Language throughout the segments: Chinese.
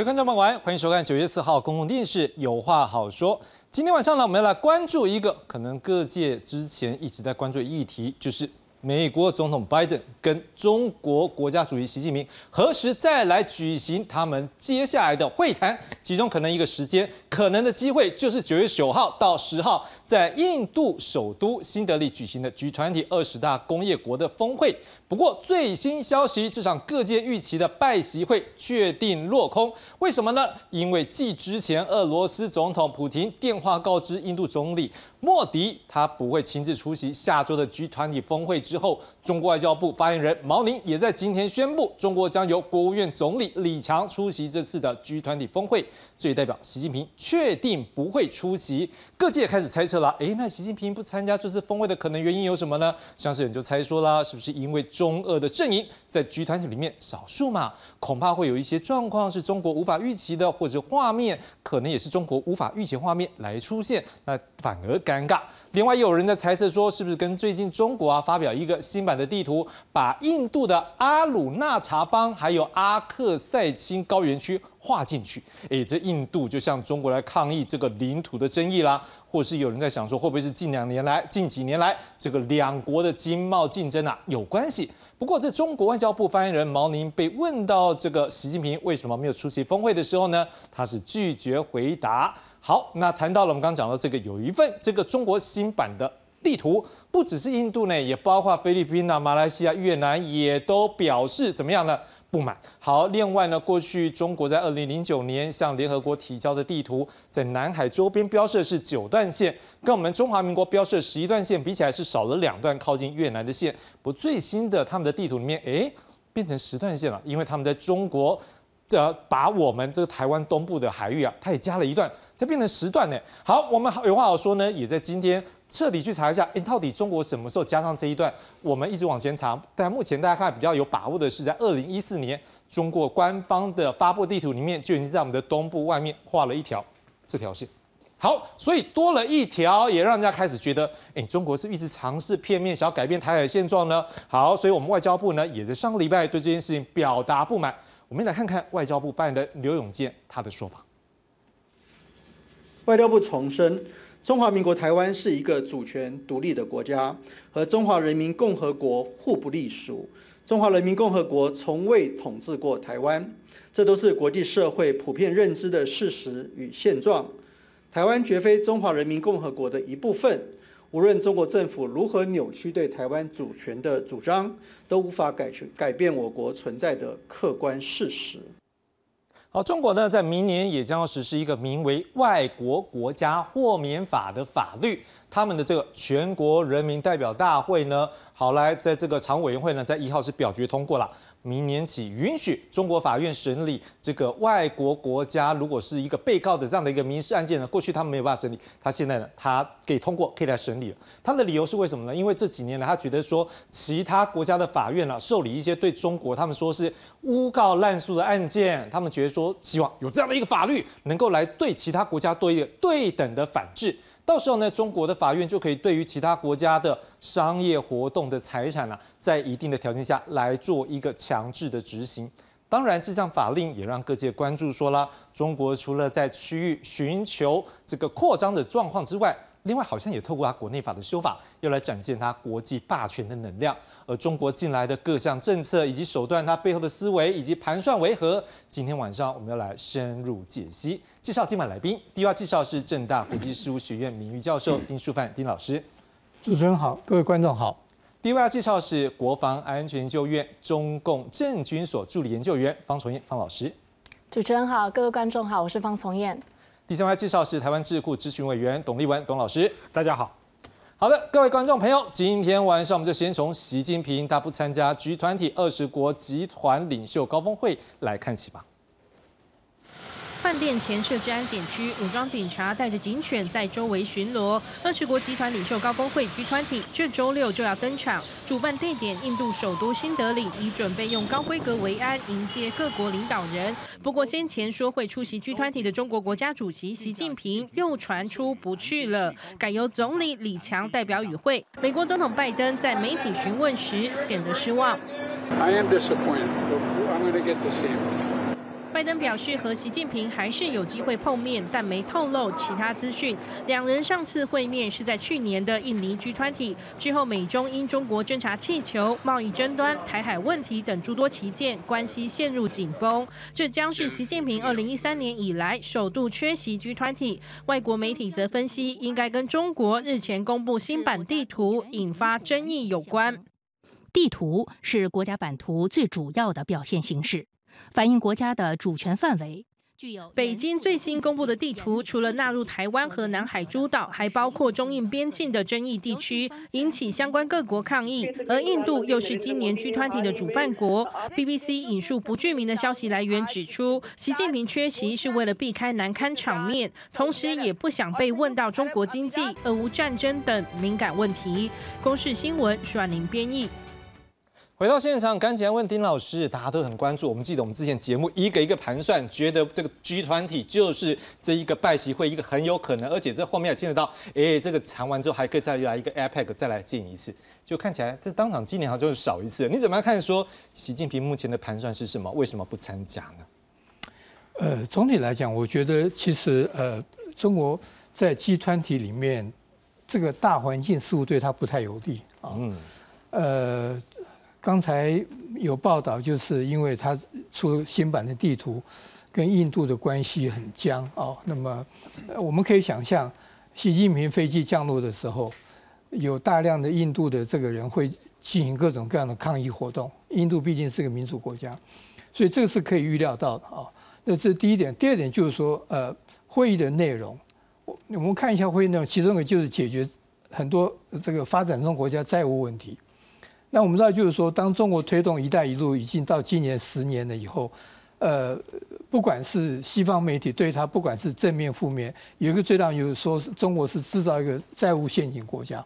各位观众朋友们，欢迎收看九月四号公共电视《有话好说》。今天晚上呢，我们要来关注一个可能各界之前一直在关注的议题，就是美国总统拜登跟中国国家主席习近平何时再来举行他们接下来的会谈？其中可能一个时间，可能的机会就是九月九号到十号，在印度首都新德里举行的 G 团体二十大工业国的峰会。不过最新消息，这场各界预期的拜习会确定落空。为什么呢？因为继之前俄罗斯总统普京电话告知印度总理莫迪，他不会亲自出席下周的 G 团体峰会之后，中国外交部发言人毛宁也在今天宣布，中国将由国务院总理李强出席这次的 G 团体峰会。这也代表习近平确定不会出席。各界也开始猜测了，诶，那习近平不参加这次峰会的可能原因有什么呢？像是人就猜说啦，是不是因为中俄的阵营在集团体里面少数嘛？恐怕会有一些状况是中国无法预期的，或者画面可能也是中国无法预期画面来出现，那反而尴尬。另外，有人在猜测说，是不是跟最近中国啊发表一个新版的地图，把印度的阿鲁纳查邦还有阿克塞钦高原区划进去？诶，这印度就向中国来抗议这个领土的争议啦，或是有人在想说，会不会是近两年来、近几年来这个两国的经贸竞争啊有关系？不过，这中国外交部发言人毛宁被问到这个习近平为什么没有出席峰会的时候呢，他是拒绝回答。好，那谈到了我们刚讲到这个，有一份这个中国新版的地图，不只是印度呢，也包括菲律宾啊、马来西亚、越南，也都表示怎么样呢？不满。好，另外呢，过去中国在二零零九年向联合国提交的地图，在南海周边标设是九段线，跟我们中华民国标设十一段线比起来，是少了两段靠近越南的线。不，最新的他们的地图里面，哎，变成十段线了，因为他们在中国。这把我们这个台湾东部的海域啊，它也加了一段，这变成十段呢。好，我们有话好说呢，也在今天彻底去查一下，哎，到底中国什么时候加上这一段？我们一直往前查，但目前大家看比较有把握的是，在二零一四年，中国官方的发布地图里面就已经在我们的东部外面画了一条这条线。好，所以多了一条，也让人家开始觉得，哎，中国是一直尝试片面想要改变台海现状呢。好，所以我们外交部呢，也在上个礼拜对这件事情表达不满。我们来看看外交部发言人刘永健他的说法。外交部重申，中华民国台湾是一个主权独立的国家，和中华人民共和国互不隶属。中华人民共和国从未统治过台湾，这都是国际社会普遍认知的事实与现状。台湾绝非中华人民共和国的一部分。无论中国政府如何扭曲对台湾主权的主张，都无法改成改变我国存在的客观事实。好，中国呢，在明年也将要实施一个名为《外国国家豁免法》的法律。他们的这个全国人民代表大会呢，好来在这个常委员会呢，在一号是表决通过了。明年起允许中国法院审理这个外国国家，如果是一个被告的这样的一个民事案件呢，过去他们没有办法审理，他现在呢，他给通过可以来审理了。他的理由是为什么呢？因为这几年来，他觉得说其他国家的法院呢，受理一些对中国他们说是诬告滥诉的案件，他们觉得说希望有这样的一个法律，能够来对其他国家多一个对等的反制。到时候呢，中国的法院就可以对于其他国家的商业活动的财产呢，在一定的条件下来做一个强制的执行。当然，这项法令也让各界关注，说了中国除了在区域寻求这个扩张的状况之外。另外，好像也透过他国内法的修法，要来展现他国际霸权的能量。而中国近来的各项政策以及手段，它背后的思维以及盘算为何？今天晚上我们要来深入解析。介绍今晚来宾，第一位介绍是正大国际事务学院名誉教授丁树范丁老师。主持人好，各位观众好。第二位介绍是国防安全研究院中共政军所助理研究员方从燕方老师。主持人好，各位观众好，我是方从燕。第三位介绍是台湾智库咨询委员董立文董老师，大家好。好的，各位观众朋友，今天晚上我们就先从习近平他不参加 G 团体二十国集团领袖高峰会来看起吧。饭店前设置安检区，武装警察带着警犬在周围巡逻。二十国集团领袖高峰会 G20 这周六就要登场，主办地点印度首都新德里，已准备用高规格维安迎接各国领导人。不过先前说会出席 G20 的中国国家主席习近平又传出不去了，改由总理李强代表与会。美国总统拜登在媒体询问时显得失望。I am disappoint I'm going to get to see him. 拜登表示和习近平还是有机会碰面，但没透露其他资讯。两人上次会面是在去年的印尼 G20 之后，美中因中国侦察气球、贸易争端、台海问题等诸多旗舰，关系陷入紧绷。这将是习近平二零一三年以来首度缺席 G20。外国媒体则分析，应该跟中国日前公布新版地图引发争议有关。地图是国家版图最主要的表现形式。反映国家的主权范围。具有北京最新公布的地图，除了纳入台湾和南海诸岛，还包括中印边境的争议地区，引起相关各国抗议。而印度又是今年 G20 的主办国。BBC 引述不具名的消息来源指出，习近平缺席是为了避开难堪场面，同时也不想被问到中国经济、俄乌战争等敏感问题。公视新闻徐婉玲编译。回到现场，赶紧来问丁老师，大家都很关注。我们记得我们之前节目一个一个盘算，觉得这个 G 团体就是这一个拜习会，一个很有可能，而且这后面也牵扯到，哎，这个谈完之后还可以再来一个 APEC 再来见一次，就看起来这当场今年好像就是少一次。你怎么样看？说习近平目前的盘算是什么？为什么不参加呢？呃，总体来讲，我觉得其实呃，中国在 G 团体里面，这个大环境似乎对他不太有利啊。嗯。呃。刚才有报道，就是因为他出新版的地图，跟印度的关系很僵哦。那么我们可以想象，习近平飞机降落的时候，有大量的印度的这个人会进行各种各样的抗议活动。印度毕竟是个民主国家，所以这个是可以预料到的啊。那这是第一点。第二点就是说，呃，会议的内容，我我们看一下会议内容，其中一个就是解决很多这个发展中国家债务问题。那我们知道，就是说，当中国推动“一带一路”已经到今年十年了以后，呃，不管是西方媒体对它，不管是正面负面，有一个最大就是说，中国是制造一个债务陷阱国家。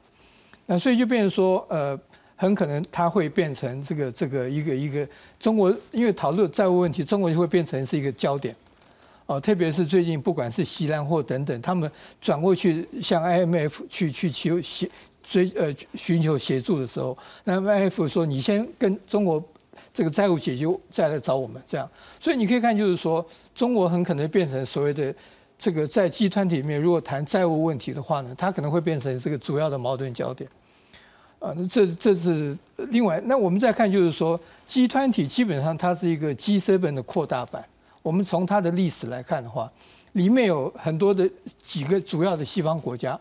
那所以就变成说，呃，很可能它会变成这个这个一个一个中国，因为讨论债务问题，中国就会变成是一个焦点。哦，特别是最近，不管是西兰或等等，他们转过去向 IMF 去去求。追呃寻求协助的时候，那 IF 说你先跟中国这个债务解决，再来找我们这样。所以你可以看，就是说中国很可能变成所谓的这个在集团体里面，如果谈债务问题的话呢，它可能会变成这个主要的矛盾焦点。啊，那这这是另外。那我们再看，就是说集团体基本上它是一个 G7 的扩大版。我们从它的历史来看的话，里面有很多的几个主要的西方国家。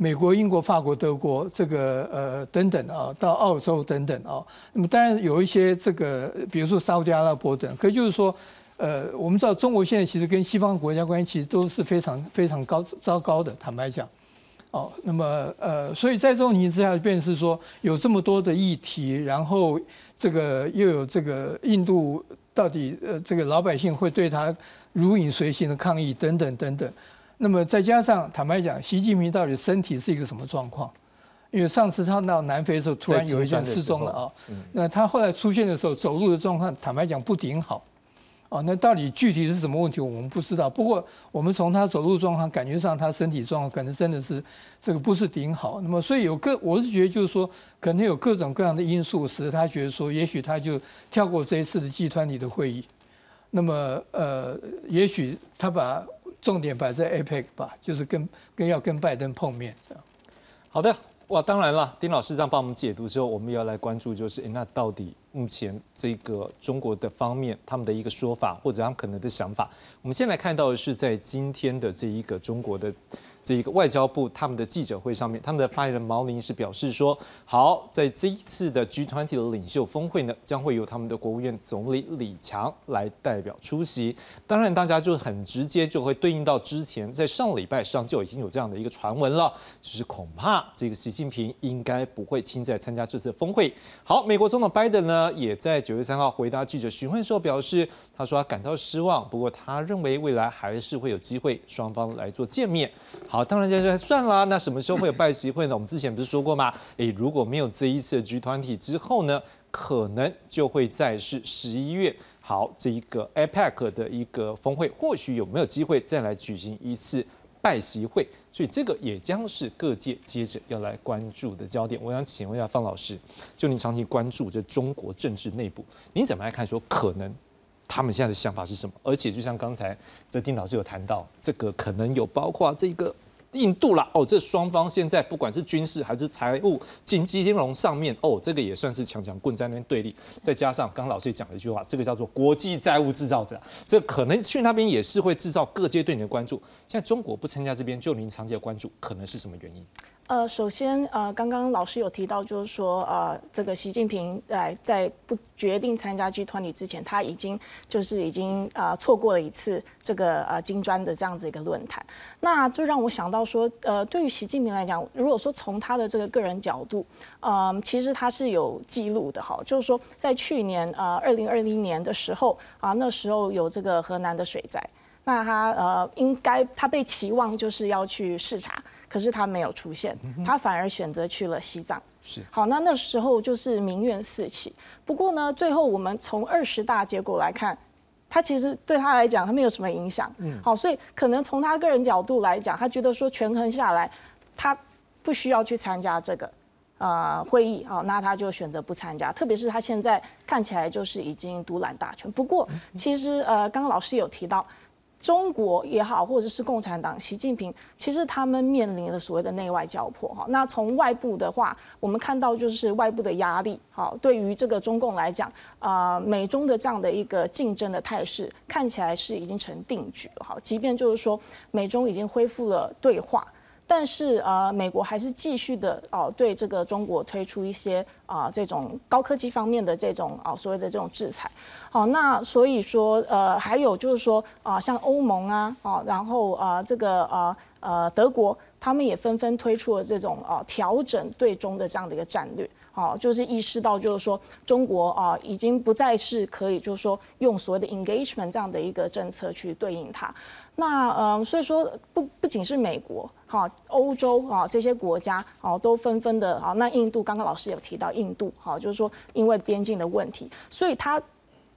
美国、英国、法国、德国，这个呃等等啊，到澳洲等等啊，那么当然有一些这个，比如说沙特阿拉伯等，可就是说，呃，我们知道中国现在其实跟西方国家关系其实都是非常非常高糟糕的，坦白讲，哦，那么呃，所以在这种情形之下，便是说有这么多的议题，然后这个又有这个印度到底呃这个老百姓会对他如影随形的抗议等等等等。那么再加上，坦白讲，习近平到底身体是一个什么状况？因为上次他到南非的时候，突然有一段失踪了啊。那他后来出现的时候，走路的状况，坦白讲不顶好。哦，那到底具体是什么问题，我们不知道。不过我们从他走路状况，感觉上他身体状况可能真的是这个不是顶好。那么所以有各，我是觉得就是说，可能有各种各样的因素，使得他觉得说，也许他就跳过这一次的集团里的会议。那么呃，也许他把。重点摆在 APEC 吧，就是跟跟要跟拜登碰面这样。好的，哇，当然了，丁老师这样帮我们解读之后，我们要来关注就是，那到底目前这个中国的方面他们的一个说法或者他们可能的想法，我们先来看到的是在今天的这一个中国的。这一个外交部他们的记者会上面，他们的发言人毛宁是表示说，好，在这一次的 G20 的领袖峰会呢，将会由他们的国务院总理李强来代表出席。当然，大家就很直接就会对应到之前在上礼拜上就已经有这样的一个传闻了，就是恐怕这个习近平应该不会亲自参加这次峰会。好，美国总统拜登呢，也在九月三号回答记者询问时候表示，他说他感到失望，不过他认为未来还是会有机会双方来做见面。好。好，当然现在算啦，那什么时候会有拜习会呢？我们之前不是说过吗？诶，如果没有这一次的 G 团体之后呢，可能就会在是十一月。好，这一个 APEC 的一个峰会，或许有没有机会再来举行一次拜习会？所以这个也将是各界接着要来关注的焦点。我想请问一下方老师，就您长期关注这中国政治内部，您怎么来看说可能他们现在的想法是什么？而且就像刚才这丁老师有谈到，这个可能有包括这个。印度啦，哦，这双方现在不管是军事还是财务、经济金融上面，哦，这个也算是强强棍在那边对立。再加上刚老师也讲了一句话，这个叫做国际债务制造者，这可能去那边也是会制造各界对你的关注。现在中国不参加这边，就您长期的关注，可能是什么原因？呃，首先，呃，刚刚老师有提到，就是说，呃，这个习近平在在不决定参加 G 团体之前，他已经就是已经呃错过了一次这个呃金砖的这样子一个论坛，那就让我想到说，呃，对于习近平来讲，如果说从他的这个个人角度，嗯，其实他是有记录的哈，就是说在去年呃二零二零年的时候啊，那时候有这个河南的水灾，那他呃应该他被期望就是要去视察。可是他没有出现，他反而选择去了西藏。是好，那那时候就是民怨四起。不过呢，最后我们从二十大结果来看，他其实对他来讲，他没有什么影响。嗯，好，所以可能从他个人角度来讲，他觉得说权衡下来，他不需要去参加这个呃会议。好，那他就选择不参加。特别是他现在看起来就是已经独揽大权。不过其实呃，刚刚老师有提到。中国也好，或者是共产党，习近平，其实他们面临了所谓的内外交迫哈。那从外部的话，我们看到就是外部的压力，好，对于这个中共来讲，啊，美中的这样的一个竞争的态势，看起来是已经成定局了哈。即便就是说美中已经恢复了对话。但是呃，美国还是继续的哦，对这个中国推出一些啊这种高科技方面的这种啊所谓的这种制裁。好，那所以说呃，还有就是说啊，像欧盟啊，哦，然后啊这个啊呃德国，他们也纷纷推出了这种啊调整对中的这样的一个战略。哦，就是意识到就是说中国啊已经不再是可以就是说用所谓的 engagement 这样的一个政策去对应它。那嗯，所以说不不仅是美国，哈，欧洲啊这些国家啊都纷纷的啊，那印度刚刚老师有提到印度，哈，就是说因为边境的问题，所以它。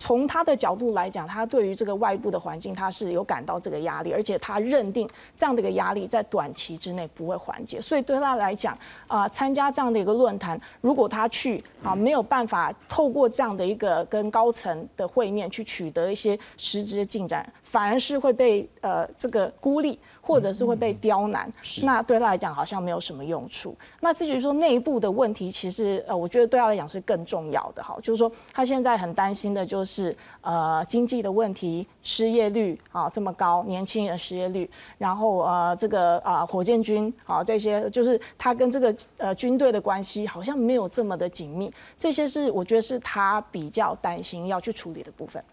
从他的角度来讲，他对于这个外部的环境，他是有感到这个压力，而且他认定这样的一个压力在短期之内不会缓解，所以对他来讲，啊，参加这样的一个论坛，如果他去啊，没有办法透过这样的一个跟高层的会面去取得一些实质的进展，反而是会被呃这个孤立。或者是会被刁难，那对他来讲好像没有什么用处。那至于说内部的问题，其实呃，我觉得对他来讲是更重要的哈。就是说他现在很担心的就是呃经济的问题，失业率啊这么高，年轻人失业率，然后呃这个啊火箭军啊这些，就是他跟这个呃军队的关系好像没有这么的紧密。这些是我觉得是他比较担心要去处理的部分。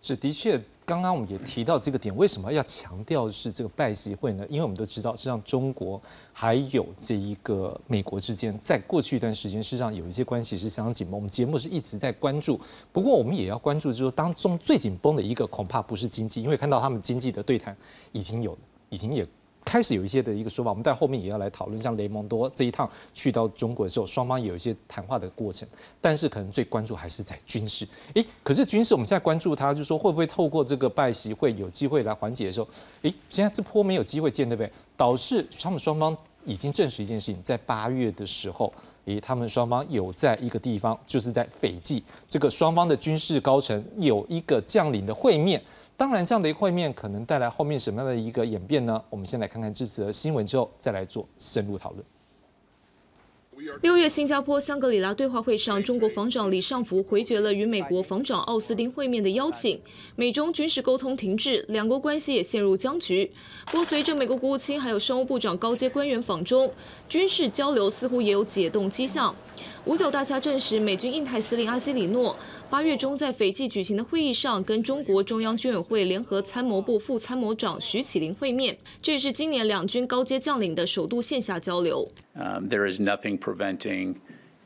是的确。刚刚我们也提到这个点，为什么要强调是这个拜习会呢？因为我们都知道，实际上中国还有这一个美国之间，在过去一段时间，事实上有一些关系是相当紧绷。我们节目是一直在关注，不过我们也要关注，就是当中最紧绷的一个，恐怕不是经济，因为看到他们经济的对谈已经有，已经也。开始有一些的一个说法，我们在后面也要来讨论。像雷蒙多这一趟去到中国的时候，双方有一些谈话的过程，但是可能最关注还是在军事。诶，可是军事我们现在关注它，就是说会不会透过这个拜习会有机会来缓解的时候，诶，现在这波没有机会见，对不对？导致他们双方已经证实一件事情，在八月的时候，诶，他们双方有在一个地方，就是在斐济，这个双方的军事高层有一个将领的会面。当然，这样的一个会面可能带来后面什么样的一个演变呢？我们先来看看这次的新闻之后，再来做深入讨论。六月新加坡香格里拉对话会上，中国防长李尚福回绝了与美国防长奥斯汀会面的邀请，美中军事沟通停滞，两国关系也陷入僵局。不过，随着美国国务卿还有商务部长高阶官员访中，军事交流似乎也有解冻迹象。五角大厦证实，美军印太司令阿西里诺。八月中在斐济举行的会议上，跟中国中央军委会联合参谋部副参谋长徐启林会面，这也是今年两军高阶将领的首度线下交流。Um, there is nothing preventing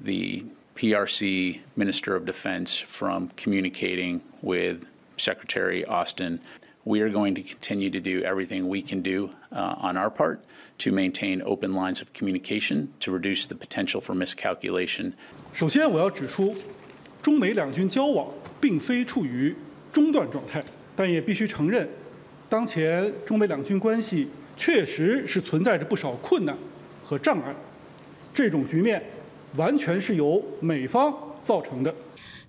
the PRC Minister of Defense from communicating with Secretary Austin. We are going to continue to do everything we can do uh, on our part to maintain open lines of communication to reduce the potential for miscalculation. 首先，我要指出。 中美两军交往并非处于中断状态，但也必须承认，当前中美两军关系确实是存在着不少困难和障碍。这种局面完全是由美方造成的。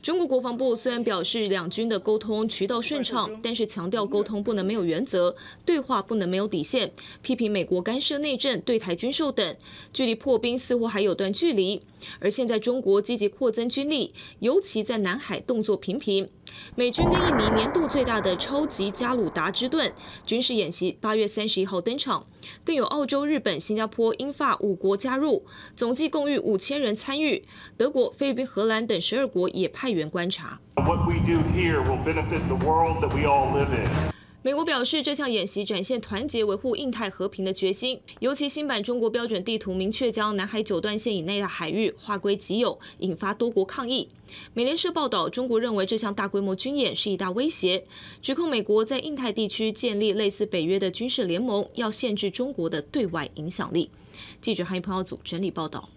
中国国防部虽然表示两军的沟通渠道顺畅，但是强调沟通不能没有原则，对话不能没有底线，批评美国干涉内政、对台军售等，距离破冰似乎还有段距离。而现在中国积极扩增军力，尤其在南海动作频频。美军跟印尼年度最大的超级加鲁达之盾军事演习八月三十一号登场，更有澳洲、日本、新加坡、英法五国加入，总计共逾五千人参与。德国、菲律宾、荷兰等十二国也派员观察。美国表示，这项演习展现团结维护印太和平的决心。尤其新版中国标准地图明确将南海九段线以内的海域划归己有，引发多国抗议。美联社报道，中国认为这项大规模军演是一大威胁，指控美国在印太地区建立类似北约的军事联盟，要限制中国的对外影响力。记者韩一鹏组整理报道。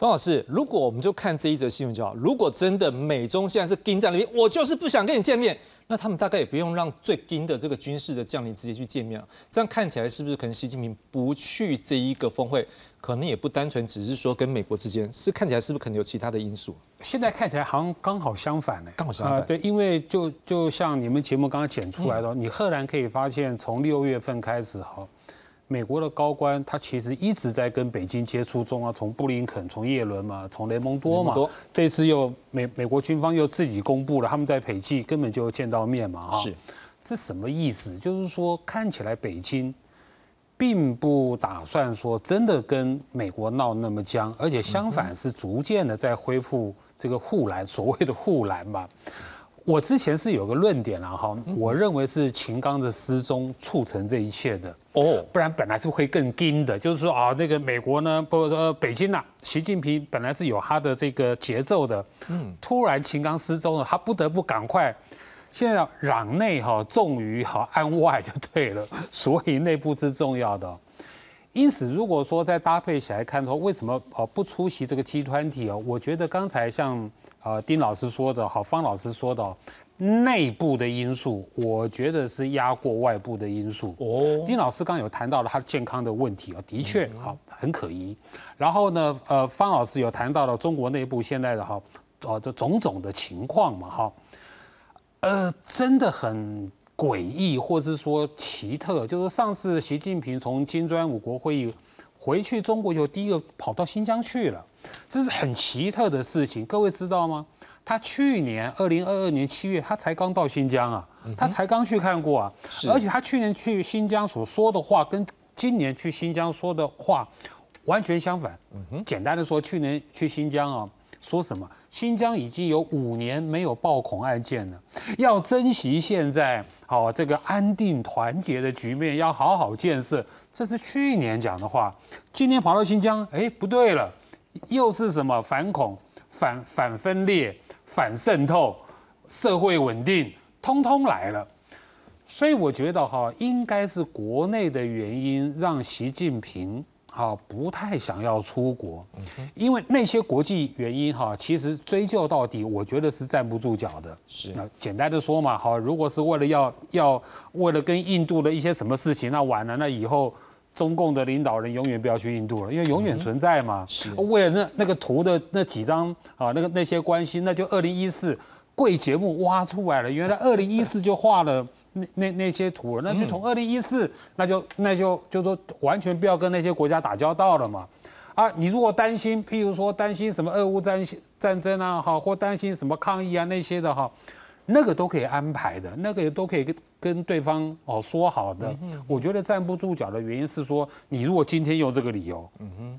董老师，如果我们就看这一则新闻就好，如果真的美中现在是盯在那边，我就是不想跟你见面。那他们大概也不用让最盯的这个军事的将领直接去见面了。这样看起来是不是可能习近平不去这一个峰会，可能也不单纯只是说跟美国之间，是看起来是不是可能有其他的因素？现在看起来好像刚好相反呢，刚好相反。对，因为就就像你们节目刚刚剪出来的，你赫然可以发现，从六月份开始哈。美国的高官他其实一直在跟北京接触中啊，从布林肯、从耶伦嘛、从雷蒙多嘛，这次又美美国军方又自己公布了，他们在斐济根本就见到面嘛，是，这什么意思？就是说看起来北京并不打算说真的跟美国闹那么僵，而且相反是逐渐的在恢复这个护栏，所谓的护栏嘛。我之前是有个论点了哈，我认为是秦刚的失踪促成这一切的哦，不然本来是会更惊的。就是说啊，那个美国呢，不呃北京呐，习近平本来是有他的这个节奏的，嗯，突然秦刚失踪了，他不得不赶快，现在攘内哈重于哈安外就对了，所以内部是重要的。因此，如果说再搭配起来看的话，为什么呃不出席这个集团体哦？我觉得刚才像。啊，丁老师说的好，方老师说的，内部的因素，我觉得是压过外部的因素。哦，丁老师刚有谈到了他健康的问题啊，的确好很可疑。然后呢，呃，方老师有谈到了中国内部现在的哈，哦，这种种的情况嘛，哈，呃，真的很诡异，或是说奇特。就是上次习近平从金砖五国会议回去中国以后，第一个跑到新疆去了。这是很奇特的事情，各位知道吗？他去年二零二二年七月，他才刚到新疆啊，他才刚去看过啊，而且他去年去新疆所说的话，跟今年去新疆说的话完全相反。简单的说，去年去新疆啊，说什么？新疆已经有五年没有爆恐案件了，要珍惜现在好这个安定团结的局面，要好好建设。这是去年讲的话，今年跑到新疆，哎，不对了。又是什么反恐、反反分裂、反渗透、社会稳定，通通来了。所以我觉得哈，应该是国内的原因让习近平哈不太想要出国，因为那些国际原因哈，其实追究到底，我觉得是站不住脚的。是，那简单的说嘛，好，如果是为了要要为了跟印度的一些什么事情，那完了，那以后。中共的领导人永远不要去印度了，因为永远存在嘛。是，为了那那个图的那几张啊，那个那些关系，那就二零一四贵节目挖出来了。原来二零一四就画了那那那些图了，那就从二零一四，那就那就就说完全不要跟那些国家打交道了嘛。啊，你如果担心，譬如说担心什么俄乌战战争啊，哈，或担心什么抗议啊那些的哈。那个都可以安排的，那个也都可以跟跟对方哦说好的。我觉得站不住脚的原因是说，你如果今天用这个理由，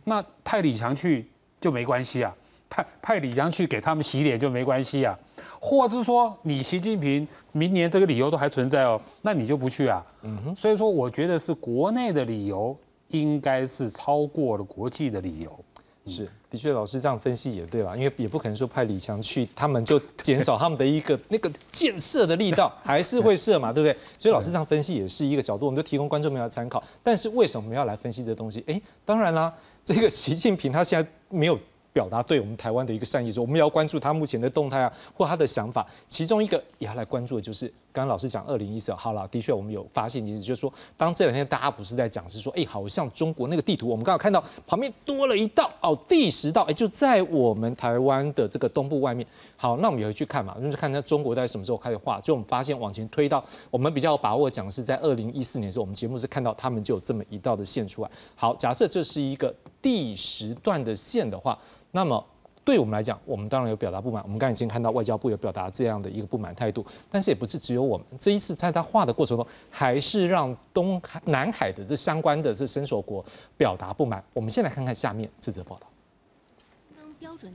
那派李强去就没关系啊，派派李强去给他们洗脸就没关系啊，或是说你习近平明年这个理由都还存在哦，那你就不去啊。嗯哼所以说，我觉得是国内的理由应该是超过了国际的理由。是，的确，老师这样分析也对了，因为也不可能说派李强去，他们就减少他们的一个那个建设的力道，还是会设嘛，对不对？所以老师这样分析也是一个角度，我们就提供观众朋友参考。但是为什么我们要来分析这东西？哎，当然啦，这个习近平他现在没有表达对我们台湾的一个善意，说我们要关注他目前的动态啊，或他的想法。其中一个也要来关注的就是刚刚老师讲二零一四，好了，的确我们有发现，其实就是说，当这两天大家不是在讲，是说，哎，好像中国那个地图，我们刚好看到旁边多了一道哦，第十道，哎，就在我们台湾的这个东部外面。好，那我们也会去看嘛，就是看那中国在什么时候开始画，就我们发现往前推到，我们比较有把握讲是在二零一四年的时候，我们节目是看到他们就有这么一道的线出来。好，假设这是一个第十段的线的话，那么。对我们来讲，我们当然有表达不满。我们刚才已经看到外交部有表达这样的一个不满态度，但是也不是只有我们。这一次在他画的过程中，还是让东海、南海的这相关的这伸手国表达不满。我们先来看看下面这则报道。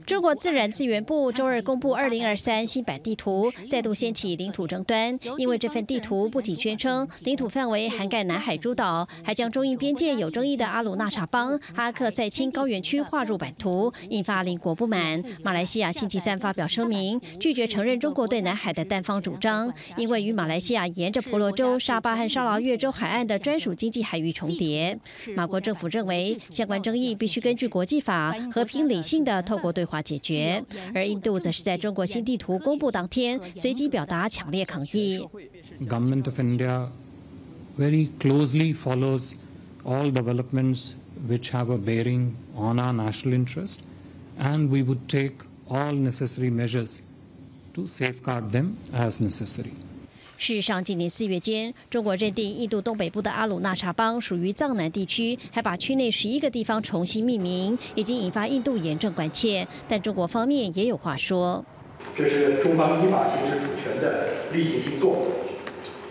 中国自然资源部周二公布二零二三新版地图，再度掀起领土争端。因为这份地图不仅宣称领土范围涵盖南海诸岛，还将中印边界有争议的阿鲁纳查邦、阿克塞钦高原区划入版图，引发邻国不满。马来西亚星期三发表声明，拒绝承认中国对南海的单方主张，因为与马来西亚沿着婆罗洲、沙巴和沙劳越州海岸的专属经济海域重叠。马国政府认为，相关争议必须根据国际法和平理性的透。国对话解决，而印度则是在中国新地图公布当天，随即表达强烈抗议。Government of India very closely follows all developments which have a bearing on our national interest, and we would take all necessary measures to safeguard them as necessary. 事实上，今年四月间，中国认定印度东北部的阿鲁纳查邦属于藏南地区，还把区内十一个地方重新命名，已经引发印度严正关切。但中国方面也有话说：“这是中方依法行使主权的例行性作为，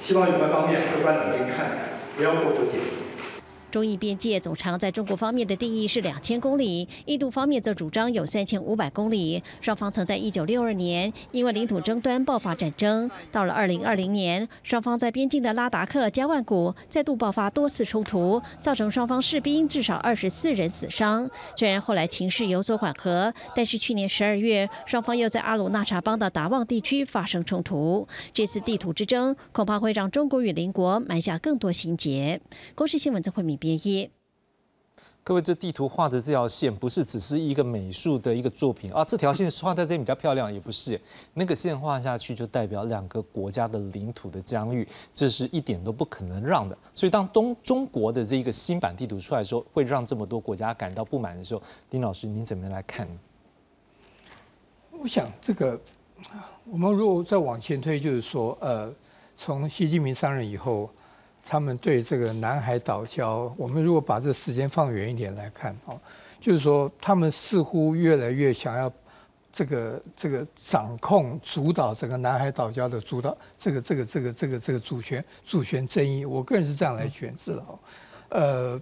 希望有关方面客观冷静看待，不要过度解读。”中印边界总长在中国方面的定义是两千公里，印度方面则主张有三千五百公里。双方曾在一九六二年因为领土争端爆发战争，到了二零二零年，双方在边境的拉达克、加万古再度爆发多次冲突，造成双方士兵至少二十四人死伤。虽然后来情势有所缓和，但是去年十二月，双方又在阿鲁纳查邦的达旺地区发生冲突。这次地图之争恐怕会让中国与邻国埋下更多心结。公视新闻曾慧敏。各位，这地图画的这条线不是只是一个美术的一个作品啊，这条线画在这里比较漂亮，也不是那个线画下去就代表两个国家的领土的疆域，这是一点都不可能让的。所以，当东中国的这一个新版地图出来时候会让这么多国家感到不满的时候，丁老师，您怎么样来看？我想，这个我们如果再往前推，就是说，呃，从习近平上任以后。他们对这个南海岛礁，我们如果把这时间放远一点来看，哦，就是说他们似乎越来越想要这个这个掌控、主导整个南海岛礁的主导，这个这个这个这个这个主权主权争议，我个人是这样来诠释的哦，呃，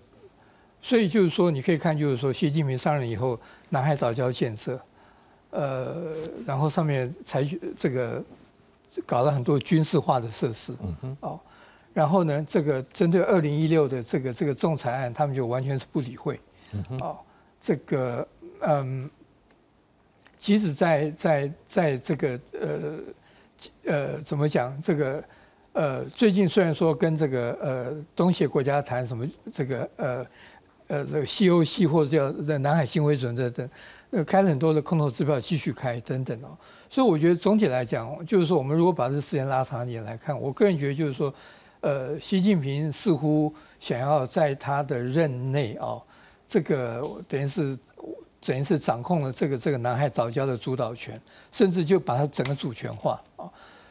所以就是说，你可以看，就是说，习近平上任以后，南海岛礁建设，呃，然后上面采取这个搞了很多军事化的设施，嗯哼，哦。然后呢，这个针对二零一六的这个这个仲裁案，他们就完全是不理会。哦，这个嗯，即使在在在这个呃呃怎么讲？这个呃最近虽然说跟这个呃东协国家谈什么这个呃呃这个 COC 或者叫在南海新为准则等，那开了很多的空头支票继续开等等哦。所以我觉得总体来讲，就是说我们如果把这时间拉长一点来看，我个人觉得就是说。呃，习近平似乎想要在他的任内啊，这个等于是等于是掌控了这个这个南海岛礁的主导权，甚至就把它整个主权化啊。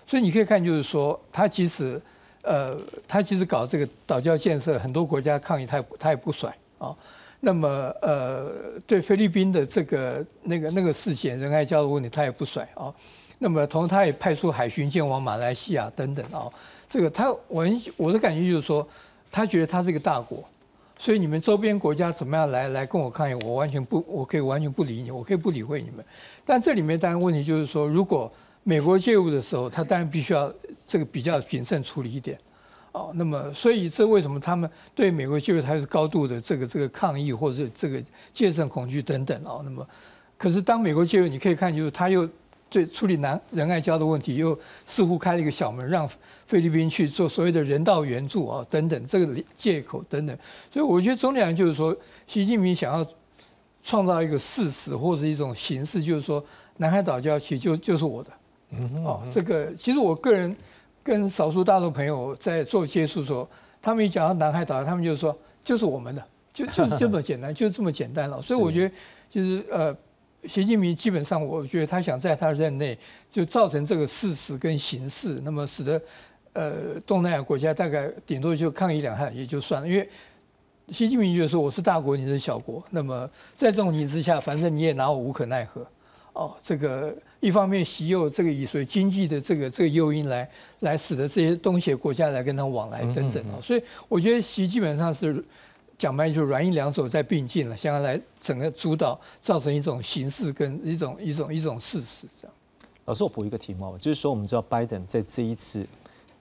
所以你可以看，就是说他其实呃，他其实搞这个岛礁建设，很多国家抗议，他也他也不甩啊。那么呃，对菲律宾的这个那个那个事件，仁爱礁的问题，他也不甩啊。那么同时，他也派出海巡舰往马来西亚等等啊。这个他，我我的感觉就是说，他觉得他是一个大国，所以你们周边国家怎么样来来跟我抗议，我完全不，我可以完全不理你，我可以不理会你们。但这里面当然问题就是说，如果美国介入的时候，他当然必须要这个比较谨慎处理一点。哦，那么所以这为什么他们对美国介入还是高度的这个这个抗议，或者这个戒慎恐惧等等哦。那么，可是当美国介入，你可以看就是他又。对处理南仁爱礁的问题，又似乎开了一个小门，让菲律宾去做所谓的人道援助啊，等等，这个借口等等。所以我觉得总体来讲，就是说，习近平想要创造一个事实或者一种形式，就是说，南海岛礁其实就就是我的。嗯哦，这个其实我个人跟少数大陆朋友在做接触的时候，他们一讲到南海岛，他们就说就是我们的，就就是这么简单，就这么简单了。所以我觉得就是呃，习近平基本上，我觉得他想在他任内就造成这个事实跟形势，那么使得呃东南亚国家大概顶多就抗议两下也就算了，因为。习近平就说：“我是大国，你是小国。那么在这种情之下，反正你也拿我无可奈何。哦，这个一方面习又这个以所谓经济的这个这个诱因来来使得这些东协国家来跟他往来等等啊。所以我觉得习基本上是讲白就软硬两手在并进了，想要来整个主导，造成一种形式跟一种一种一种事实这样。老师，我补一个题目，就是说我们知道 Biden 在这一次。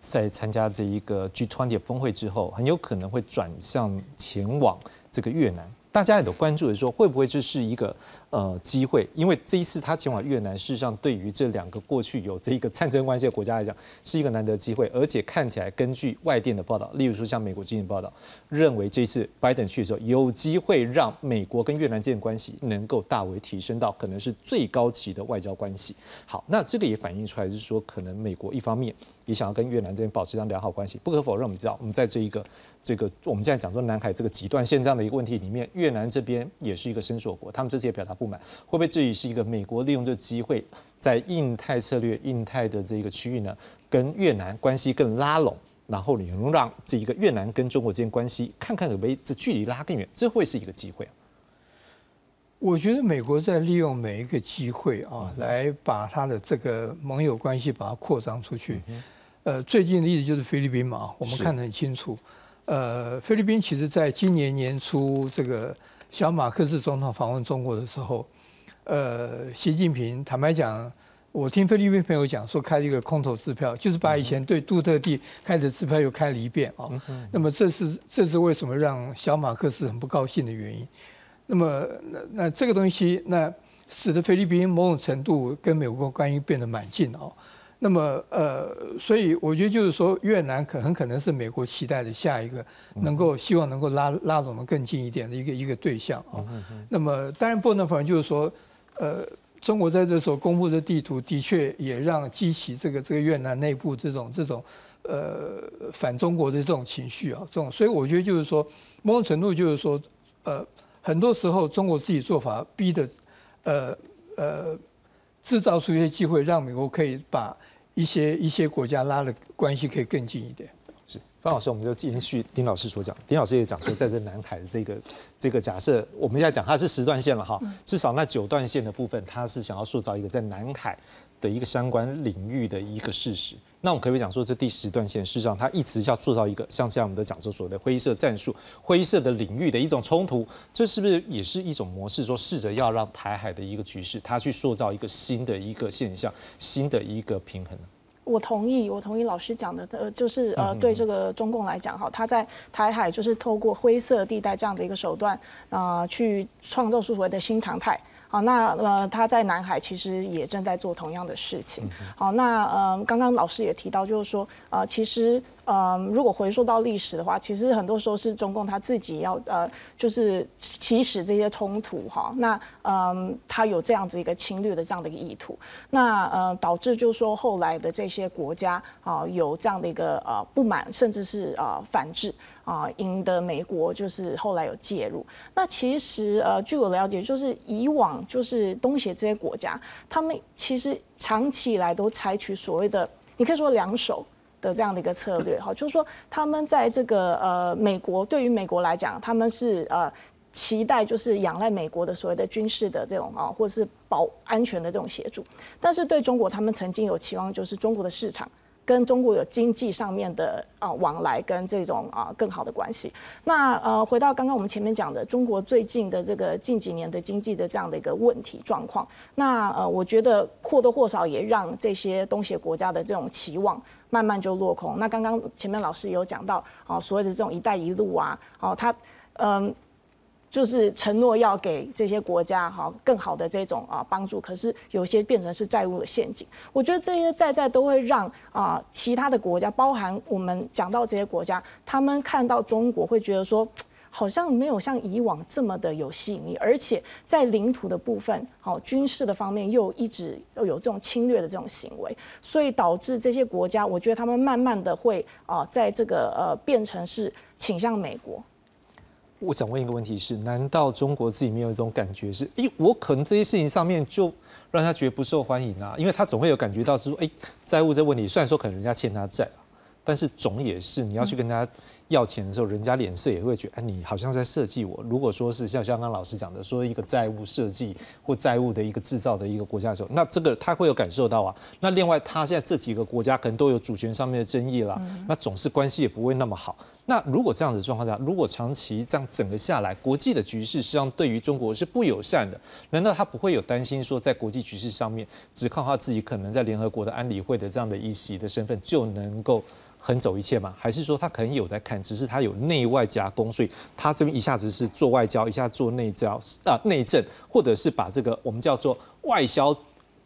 在参加这一个 G20 峰会之后，很有可能会转向前往这个越南。大家也都关注的说，会不会这是一个？呃，机会，因为这一次他前往越南，事实上对于这两个过去有这一个战争关系的国家来讲，是一个难得机会。而且看起来，根据外电的报道，例如说像美国《经济报道》，认为这次拜登去的时候，有机会让美国跟越南之间关系能够大为提升到可能是最高级的外交关系。好，那这个也反映出来是说，可能美国一方面也想要跟越南这边保持上良好关系。不可否认，我们知道，我们在这一个这个我们现在讲说南海这个极端线这样的一个问题里面，越南这边也是一个伸缩国，他们这次也表达。不满会不会这也是一个美国利用这个机会，在印太策略、印太的这个区域呢，跟越南关系更拉拢，然后你能让这一个越南跟中国之间关系看看可不可以这距离拉更远，这会是一个机会。我觉得美国在利用每一个机会啊，来把他的这个盟友关系把它扩张出去。呃，最近的例子就是菲律宾嘛，我们看得很清楚。呃，菲律宾其实在今年年初这个。小马克思总统访问中国的时候，呃，习近平坦白讲，我听菲律宾朋友讲说开了一个空头支票，就是把以前对杜特地开的支票又开了一遍啊。那么这是这是为什么让小马克思很不高兴的原因？那么那那这个东西，那使得菲律宾某种程度跟美国关系变得蛮近哦。那么，呃，所以我觉得就是说，越南可很可能是美国期待的下一个能够希望能够拉拉拢的更近一点的一个一个对象啊。那么，当然不能否认，就是说，呃，中国在这时候公布的地图，的确也让激起这个这个越南内部这种这种呃反中国的这种情绪啊。这种，所以我觉得就是说，某种程度就是说，呃，很多时候中国自己做法逼的，呃呃，制造出一些机会，让美国可以把。一些一些国家拉的关系可以更近一点。是方老师，我们就延续丁老师所讲。丁老师也讲说，在这南海的这个 这个假设，我们现在讲它是十段线了哈，至少那九段线的部分，它是想要塑造一个在南海的一个相关领域的一个事实。那我们可不可以讲说，这第十段线事实上它一直要做到一个像这样我们的讲说所谓的灰色战术、灰色的领域的一种冲突，这是不是也是一种模式？说试着要让台海的一个局势，它去塑造一个新的一个现象、新的一个平衡呢？我同意，我同意老师讲的，呃，就是呃，对这个中共来讲，哈，他在台海就是透过灰色地带这样的一个手段，啊，去创造出所谓的新常态。好，那呃，他在南海其实也正在做同样的事情。好，那呃，刚刚老师也提到，就是说，呃，其实，嗯，如果回溯到历史的话，其实很多时候是中共他自己要呃，就是起始这些冲突哈。那嗯，他有这样子一个侵略的这样的一个意图，那呃，导致就是说后来的这些国家啊，有这样的一个呃不满，甚至是呃反制。啊，赢得美国就是后来有介入。那其实呃，据我了解，就是以往就是东协这些国家，他们其实长期以来都采取所谓的，你可以说两手的这样的一个策略哈，就是说他们在这个呃美国对于美国来讲，他们是呃期待就是仰赖美国的所谓的军事的这种啊，或者是保安全的这种协助，但是对中国，他们曾经有期望就是中国的市场。跟中国有经济上面的啊往来，跟这种啊更好的关系。那呃，回到刚刚我们前面讲的，中国最近的这个近几年的经济的这样的一个问题状况，那呃，我觉得或多或少也让这些东协国家的这种期望慢慢就落空。那刚刚前面老师有讲到啊，所谓的这种“一带一路”啊，哦，它嗯。就是承诺要给这些国家哈更好的这种啊帮助，可是有些变成是债务的陷阱。我觉得这些在在都会让啊其他的国家，包含我们讲到这些国家，他们看到中国会觉得说，好像没有像以往这么的有吸引力，而且在领土的部分，好军事的方面又一直又有这种侵略的这种行为，所以导致这些国家，我觉得他们慢慢的会啊，在这个呃变成是倾向美国。我想问一个问题是：难道中国自己没有一种感觉是，哎，我可能这些事情上面就让他觉得不受欢迎啊？因为他总会有感觉到是说，哎，债务这问题，虽然说可能人家欠他债但是总也是你要去跟他。要钱的时候，人家脸色也会觉得，哎，你好像在设计我。如果说是像像刚老师讲的，说一个债务设计或债务的一个制造的一个国家的时候，那这个他会有感受到啊。那另外，他现在这几个国家可能都有主权上面的争议啦，那总是关系也不会那么好。那如果这样的状况下，如果长期这样整个下来，国际的局势实际上对于中国是不友善的，难道他不会有担心说，在国际局势上面，只靠他自己可能在联合国的安理会的这样的一席的身份就能够？横走一切吗？还是说他可能有在看，只是他有内外夹攻，所以他这边一下子是做外交，一下做内交啊内政，或者是把这个我们叫做外销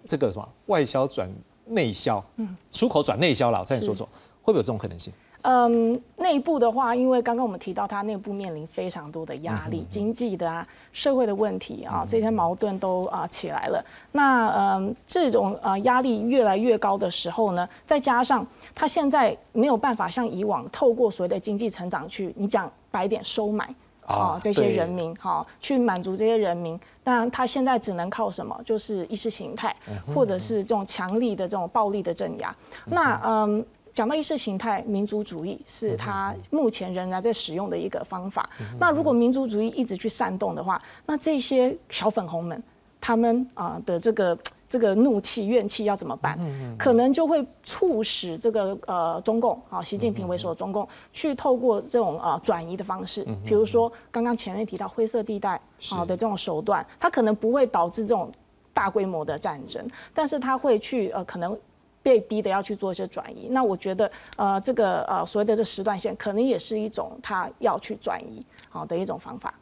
这个什么外销转内销，嗯，出口转内销了。我再说说，会不会有这种可能性？嗯，内部的话，因为刚刚我们提到，它内部面临非常多的压力，经济的啊、社会的问题啊，这些矛盾都啊起来了。那嗯，这种呃压力越来越高的时候呢，再加上它现在没有办法像以往透过所谓的经济成长去，你讲白点收买啊这些人民哈，去满足这些人民。但他现在只能靠什么？就是意识形态，或者是这种强力的这种暴力的镇压。那嗯。讲到意识形态，民族主义是他目前仍然在使用的一个方法。那如果民族主义一直去煽动的话，那这些小粉红们，他们啊的这个这个怒气怨气要怎么办？可能就会促使这个呃中共啊，习近平为首的中共去透过这种呃转移的方式，比如说刚刚前面提到灰色地带啊的这种手段，它可能不会导致这种大规模的战争，但是它会去呃可能。被逼的要去做一些转移，那我觉得，呃，这个呃所谓的这时段线，可能也是一种他要去转移好的一种方法。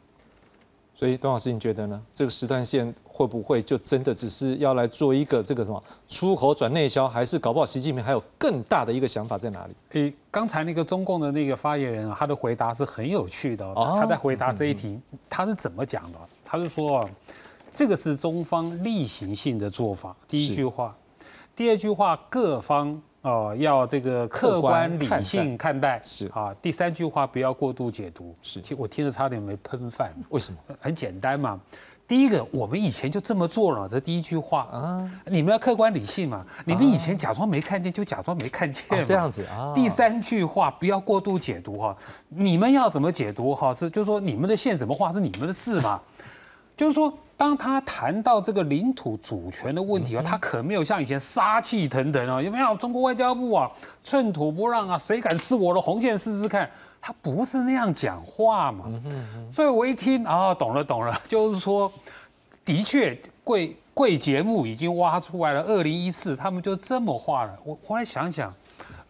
所以，董老师，你觉得呢？这个时段线会不会就真的只是要来做一个这个什么出口转内销，还是搞不好习近平还有更大的一个想法在哪里？诶，刚才那个中共的那个发言人啊，他的回答是很有趣的。他在回答这一题，他是怎么讲的？他是说，这个是中方例行性的做法。第一句话。第二句话，各方哦要这个客观理性看待是啊。第三句话，不要过度解读是。其实我听着差点没喷饭，为什么？很简单嘛。第一个，我们以前就这么做了，这第一句话啊。你们要客观理性嘛，你们以前假装没看见就假装没看见，这样子啊。第三句话，不要过度解读哈。你们要怎么解读哈？是就是说你们的线怎么画是你们的事嘛。就是说。当他谈到这个领土主权的问题啊，他可没有像以前杀气腾腾啊，有没有？中国外交部啊，寸土不让啊，谁敢试我的红线试试看？他不是那样讲话嘛。所以我一听啊，懂了懂了，就是说，的确贵贵节目已经挖出来了。二零一四他们就这么画了。我后来想想，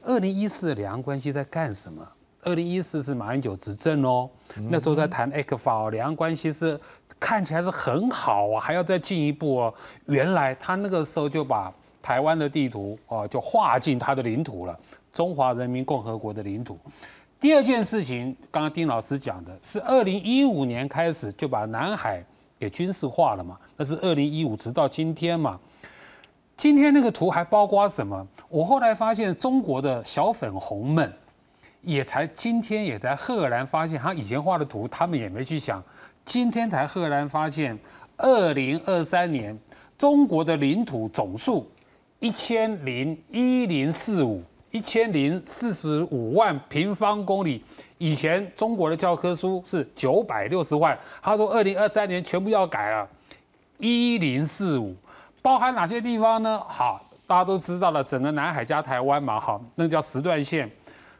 二零一四的两岸关系在干什么？二零一四是马英九执政哦，那时候在谈 f 法哦，两岸关系是。看起来是很好啊，还要再进一步哦。原来他那个时候就把台湾的地图哦，就划进他的领土了，中华人民共和国的领土。第二件事情，刚刚丁老师讲的是，二零一五年开始就把南海给军事化了嘛？那是二零一五，直到今天嘛。今天那个图还包括什么？我后来发现，中国的小粉红们也才今天也在赫然发现，他以前画的图，他们也没去想。今天才赫然发现，二零二三年中国的领土总数一千零一零四五一千零四十五万平方公里。以前中国的教科书是九百六十万，他说二零二三年全部要改了，一零四五包含哪些地方呢？好，大家都知道了，整个南海加台湾嘛，好，那叫时段线。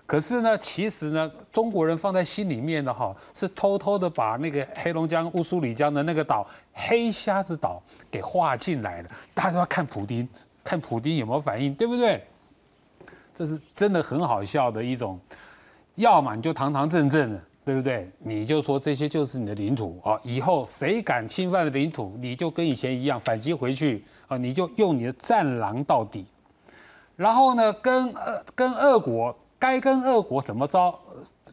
可是呢，其实呢，中国人放在心里面的哈，是偷偷的把那个黑龙江乌苏里江的那个岛黑瞎子岛给划进来了。大家都要看普丁，看普丁有没有反应，对不对？这是真的很好笑的一种，要么你就堂堂正正的，对不对？你就说这些就是你的领土啊，以后谁敢侵犯的领土，你就跟以前一样反击回去啊，你就用你的战狼到底。然后呢，跟呃跟俄国。该跟俄国怎么着，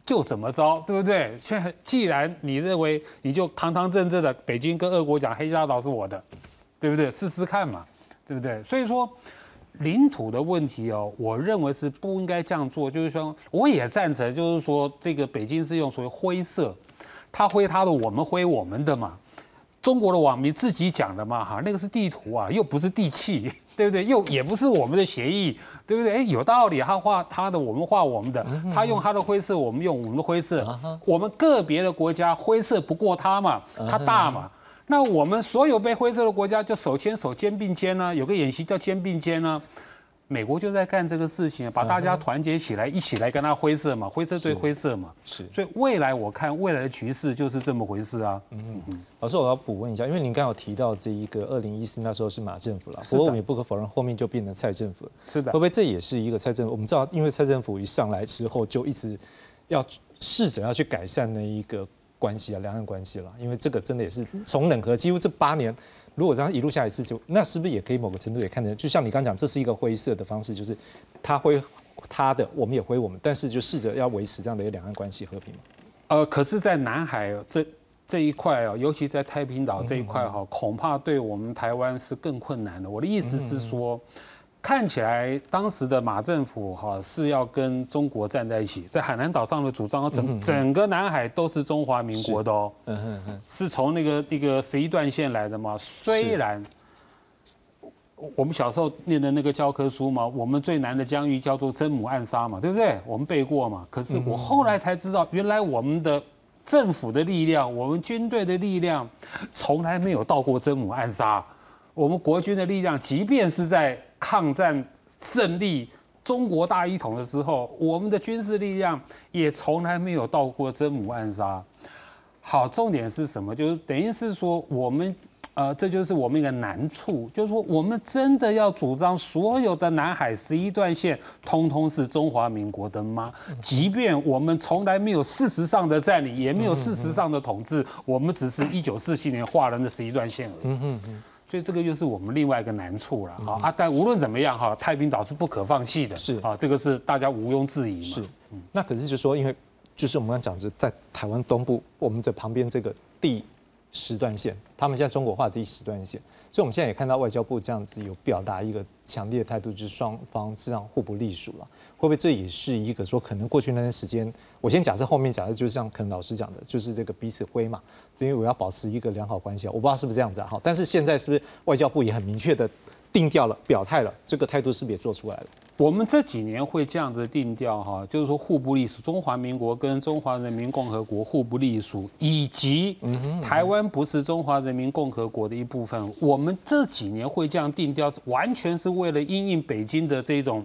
就怎么着，对不对？现既然你认为你就堂堂正正的北京跟俄国讲黑沙岛是我的，对不对？试试看嘛，对不对？所以说领土的问题哦，我认为是不应该这样做。就是说，我也赞成，就是说这个北京是用所谓灰色，他挥他的，我们挥我们的嘛。中国的网民自己讲的嘛，哈，那个是地图啊，又不是地契，对不对？又也不是我们的协议，对不对？哎，有道理，他画他的，我们画我们的，他用他的灰色，我们用我们的灰色，我们个别的国家灰色不过他嘛，他大嘛，那我们所有被灰色的国家就手牵手肩并肩呢，有个演习叫肩并肩呢。美国就在干这个事情，把大家团结起来，一起来跟他灰色嘛，灰色对灰色嘛。是，所以未来我看未来的局势就是这么回事啊。嗯嗯。老师，我要补问一下，因为您刚有提到这一个二零一四那时候是马政府了，不过我们也不可否认后面就变成蔡政府。是的。会不会这也是一个蔡政府？我们知道，因为蔡政府一上来之后就一直要试着要去改善那一个关系啊，两岸关系了。因为这个真的也是从冷和几乎这八年。如果这样一路下来是就那是不是也可以某个程度也看得，就像你刚讲，这是一个灰色的方式，就是他挥他的，我们也挥我们，但是就试着要维持这样的一个两岸关系和平嘛。呃，可是，在南海这这一块啊，尤其在太平岛这一块哈，恐怕对我们台湾是更困难的。我的意思是说。看起来当时的马政府哈是要跟中国站在一起，在海南岛上的主张，整整个南海都是中华民国的哦，是从那个那个十一段线来的嘛。虽然我们小时候念的那个教科书嘛，我们最难的疆域叫做真母暗杀嘛，对不对？我们背过嘛。可是我后来才知道，原来我们的政府的力量，我们军队的力量，从来没有到过真母暗杀。我们国军的力量，即便是在抗战胜利、中国大一统的时候，我们的军事力量也从来没有到过真母暗杀。好，重点是什么？就是等于是说，我们呃，这就是我们一个难处，就是说，我们真的要主张所有的南海十一段线通通是中华民国的吗？即便我们从来没有事实上的占领，也没有事实上的统治，我们只是一九四七年画了那十一段线而已。所以这个又是我们另外一个难处了啊！啊，但无论怎么样哈，太平岛是不可放弃的，是啊，这个是大家毋庸置疑嘛。是，那可是就说，因为就是我们刚讲着，在台湾东部，我们的旁边这个地。时段线，他们现在中国化第十段线，所以我们现在也看到外交部这样子有表达一个强烈的态度，就是双方这样互不隶属了。会不会这也是一个说，可能过去那段时间，我先假设后面假设就是像可能老师讲的，就是这个彼此灰嘛，因为我要保持一个良好关系啊，我不知道是不是这样子啊。好，但是现在是不是外交部也很明确的定调了、表态了，这个态度是不是也做出来了？我们这几年会这样子定调哈，就是说互不隶属，中华民国跟中华人民共和国互不隶属，以及台湾不是中华人民共和国的一部分。我们这几年会这样定调，是完全是为了因应北京的这种。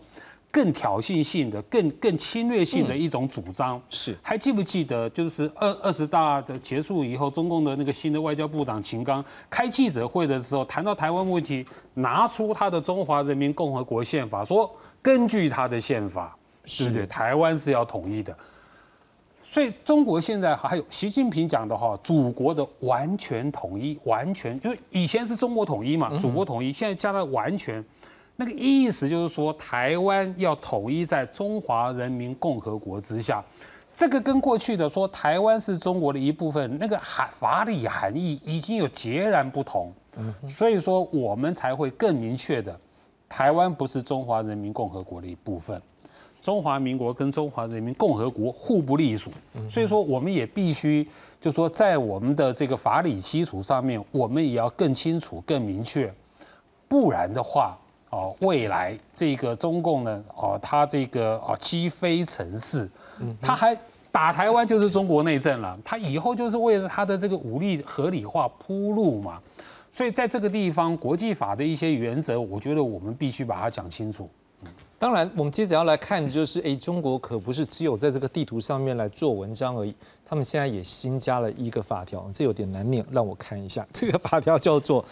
更挑衅性的、更更侵略性的一种主张是，还记不记得？就是二二十大的结束以后，中共的那个新的外交部长秦刚开记者会的时候，谈到台湾问题，拿出他的中华人民共和国宪法，说根据他的宪法，对不对？台湾是要统一的。所以中国现在还有习近平讲的哈，祖国的完全统一，完全就是以前是中国统一嘛，祖国统一，现在加了完全。那个意思就是说，台湾要统一在中华人民共和国之下，这个跟过去的说台湾是中国的一部分，那个含法理含义已经有截然不同。所以说我们才会更明确的，台湾不是中华人民共和国的一部分，中华民国跟中华人民共和国互不隶属。所以说我们也必须，就说在我们的这个法理基础上面，我们也要更清楚、更明确，不然的话。哦，未来这个中共呢，哦，他这个哦击飞城市，他还打台湾就是中国内政了，他以后就是为了他的这个武力合理化铺路嘛，所以在这个地方，国际法的一些原则，我觉得我们必须把它讲清楚。当然，我们接着要来看的就是，哎，中国可不是只有在这个地图上面来做文章而已，他们现在也新加了一个法条，这有点难念，让我看一下，这个法条叫做。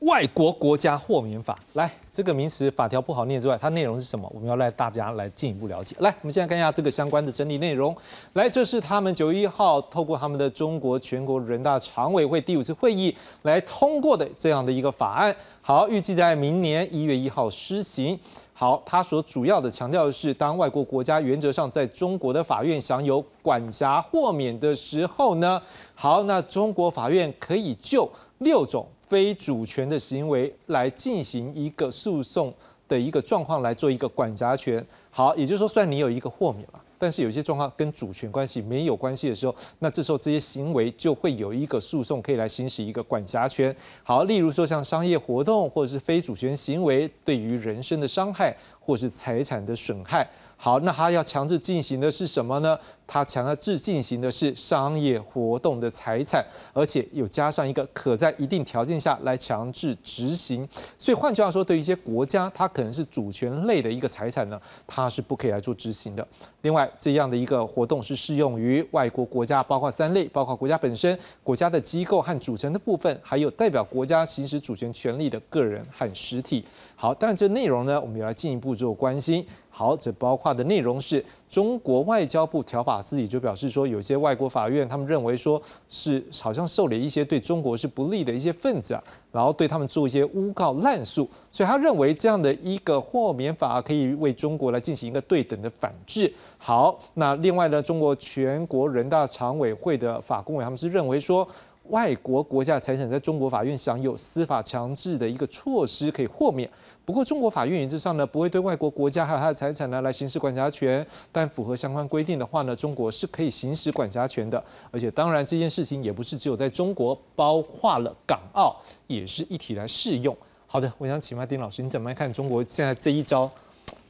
外国国家豁免法，来这个名词法条不好念之外，它内容是什么？我们要来大家来进一步了解。来，我们现在看一下这个相关的整理内容。来，这是他们九月一号透过他们的中国全国人大常委会第五次会议来通过的这样的一个法案。好，预计在明年一月一号施行。好，它所主要的强调的是，当外国国家原则上在中国的法院享有管辖豁免的时候呢，好，那中国法院可以就六种。非主权的行为来进行一个诉讼的一个状况来做一个管辖权。好，也就是说，算你有一个豁免了，但是有些状况跟主权关系没有关系的时候，那这时候这些行为就会有一个诉讼可以来行使一个管辖权。好，例如说像商业活动或者是非主权行为对于人身的伤害或是财产的损害。好，那他要强制进行的是什么呢？他强制进行的是商业活动的财产，而且又加上一个可在一定条件下来强制执行。所以换句话说，对于一些国家，它可能是主权类的一个财产呢，它是不可以来做执行的。另外，这样的一个活动是适用于外国国家，包括三类，包括国家本身、国家的机构和组成的部分，还有代表国家行使主权权利的个人和实体。好，但这内容呢，我们要进一步做关心。好，这包括的内容是中国外交部条法司也就表示说，有些外国法院他们认为说是好像受理一些对中国是不利的一些分子啊，然后对他们做一些诬告滥诉，所以他认为这样的一个豁免法可以为中国来进行一个对等的反制。好，那另外呢，中国全国人大常委会的法工委他们是认为说，外国国家财产在中国法院享有司法强制的一个措施可以豁免。不过，中国法院原则上呢，不会对外国国家还有它的财产呢来行使管辖权。但符合相关规定的话呢，中国是可以行使管辖权的。而且，当然这件事情也不是只有在中国，包括了港澳也是一体来适用。好的，我想请问丁老师，你怎么看中国现在这一招？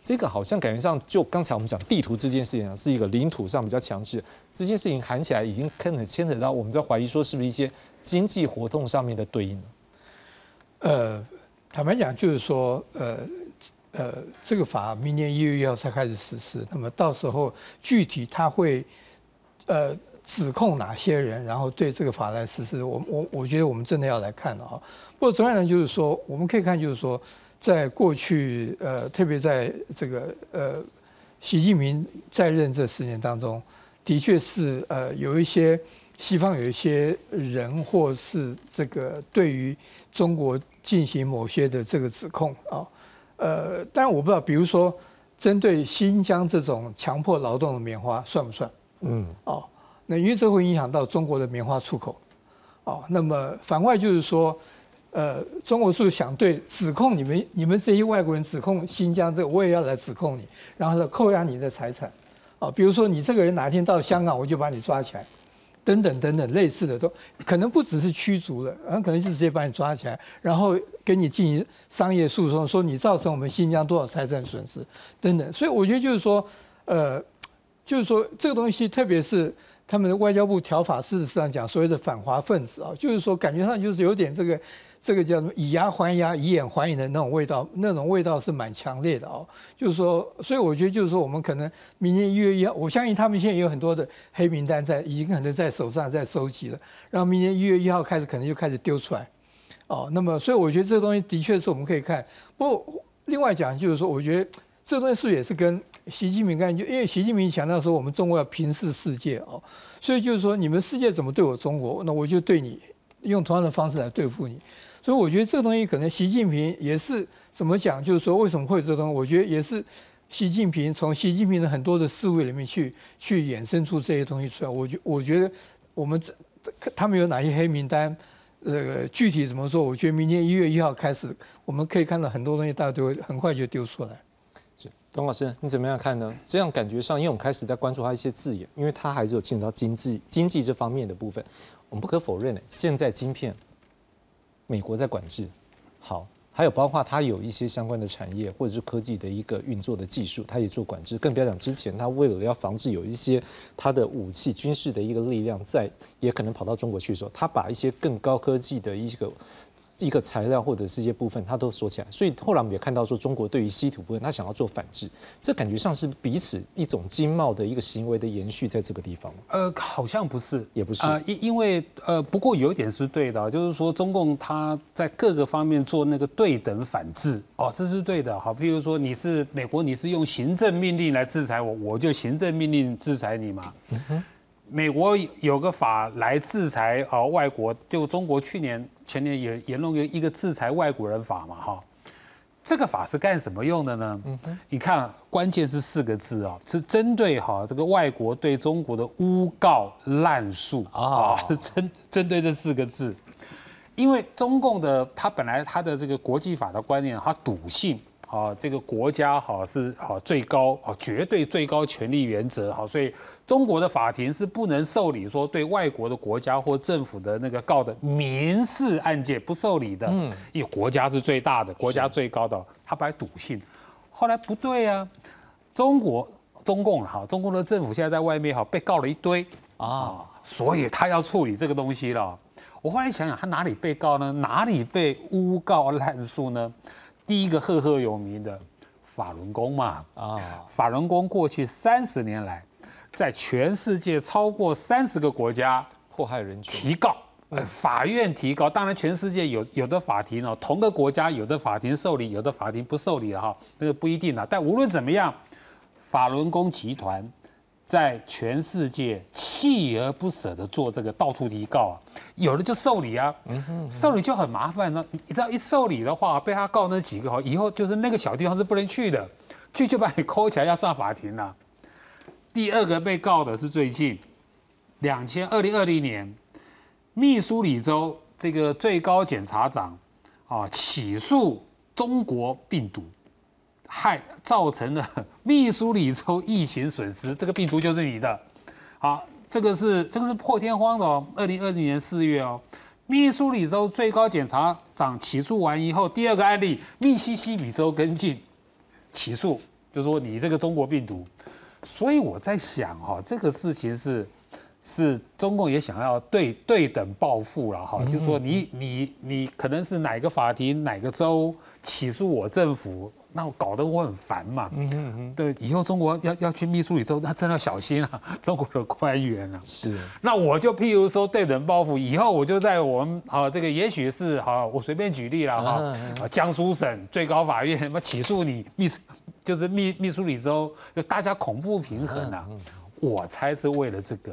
这个好像感觉上，就刚才我们讲地图这件事情啊，是一个领土上比较强势。这件事情喊起来已经可能牵扯到，我们在怀疑说是不是一些经济活动上面的对应呃。坦白讲，就是说，呃，呃，这个法明年一月一号才开始实施，那么到时候具体他会，呃，指控哪些人，然后对这个法来实施，我我我觉得我们真的要来看了啊。不过总而言之，就是说，我们可以看，就是说，在过去，呃，特别在这个呃，习近平在任这十年当中，的确是呃，有一些西方有一些人，或是这个对于中国。进行某些的这个指控啊，呃，但是我不知道，比如说针对新疆这种强迫劳动的棉花算不算？嗯，哦，那因为这会影响到中国的棉花出口，哦，那么反过来就是说，呃，中国是不是想对指控你们，你们这些外国人指控新疆这，我也要来指控你，然后呢扣押你的财产，啊，比如说你这个人哪天到香港，我就把你抓起来。等等等等，类似的都可能不只是驱逐了，很可能是直接把你抓起来，然后给你进行商业诉讼，说你造成我们新疆多少财产损失等等。所以我觉得就是说，呃，就是说这个东西，特别是他们的外交部条法，事实上讲所谓的反华分子啊，就是说感觉上就是有点这个。这个叫什么？以牙还牙，以眼还眼的那种味道，那种味道是蛮强烈的哦。就是说，所以我觉得就是说，我们可能明年一月一号，我相信他们现在有很多的黑名单在，已经可能在手上在收集了。然后明年一月一号开始，可能就开始丢出来。哦，那么所以我觉得这个东西的确是我们可以看。不过另外讲就是说，我觉得这东西是也是跟习近平干就因为习近平强调说，我们中国要平视世界哦，所以就是说，你们世界怎么对我中国，那我就对你用同样的方式来对付你。所以我觉得这个东西可能习近平也是怎么讲，就是说为什么会这东西？我觉得也是习近平从习近平的很多的思维里面去去衍生出这些东西出来。我觉我觉得我们这他们有哪些黑名单？呃，具体怎么说？我觉得明年一月一号开始，我们可以看到很多东西，大家都会很快就丢出来。是，董老师，你怎么样看呢？这样感觉上，因为我们开始在关注他一些字眼，因为他还是有牵扯到经济经济这方面的部分。我们不可否认的，现在晶片。美国在管制，好，还有包括它有一些相关的产业或者是科技的一个运作的技术，它也做管制。更不要讲之前，它为了要防止有一些它的武器军事的一个力量在，也可能跑到中国去的时候，它把一些更高科技的一个一个材料或者是一些部分，它都锁起来。所以后来我们也看到说，中国对于稀土部分，它想要做反制，这感觉上是彼此一种经贸的一个行为的延续，在这个地方。呃，好像不是，也不是啊，因因为呃，不过有一点是对的，就是说中共它在各个方面做那个对等反制，哦，这是对的。好，譬如说你是美国，你是用行政命令来制裁我，我就行政命令制裁你嘛。美国有个法来制裁啊外国，就中国去年前年也也弄个一个制裁外国人法嘛哈，这个法是干什么用的呢？你看关键是四个字啊，是针对哈这个外国对中国的诬告滥诉啊，是针针对这四个字，因为中共的他本来他的这个国际法的观念，他笃信。啊，这个国家好是好最高啊，绝对最高权力原则好，所以中国的法庭是不能受理说对外国的国家或政府的那个告的民事案件不受理的，嗯，因为国家是最大的，国家最高的，他本来笃信，后来不对啊，中国中共哈，中共的政府现在在外面哈被告了一堆啊，所以他要处理这个东西了。我后来想想，他哪里被告呢？哪里被诬告滥诉呢？第一个赫赫有名的法轮功嘛，啊，法轮功过去三十年来，在全世界超过三十个国家迫害人权，提告，呃法院提告。当然，全世界有有的法庭哦，同个国家有的法庭受理，有的法庭不受理了哈，那个不一定啊。但无论怎么样，法轮功集团。在全世界锲而不舍的做这个到处提告啊，有的就受理啊，受理就很麻烦呢。你知道一受理的话，被他告那几个以后就是那个小地方是不能去的，去就把你扣起来要上法庭了。第二个被告的是最近两千二零二零年，密苏里州这个最高检察长啊起诉中国病毒。害造成了 密苏里州疫情损失，这个病毒就是你的。好，这个是这个是破天荒的哦。二零二零年四月哦，密苏里州最高检察长起诉完以后，第二个案例，密西西比州跟进起诉，就说你这个中国病毒。所以我在想哈，这个事情是是中共也想要对对等报复了哈，就说你你你可能是哪个法庭哪个州起诉我政府。那我搞得我很烦嘛，嗯嗯嗯，对，以后中国要要去秘书里州，那真的要小心啊，中国的官员啊，是，那我就譬如说对人报复，以后我就在我们好这个，也许是好，我随便举例了哈，江苏省最高法院什么起诉你秘书，就是秘秘书里州，就大家恐怖平衡啊，我猜是为了这个。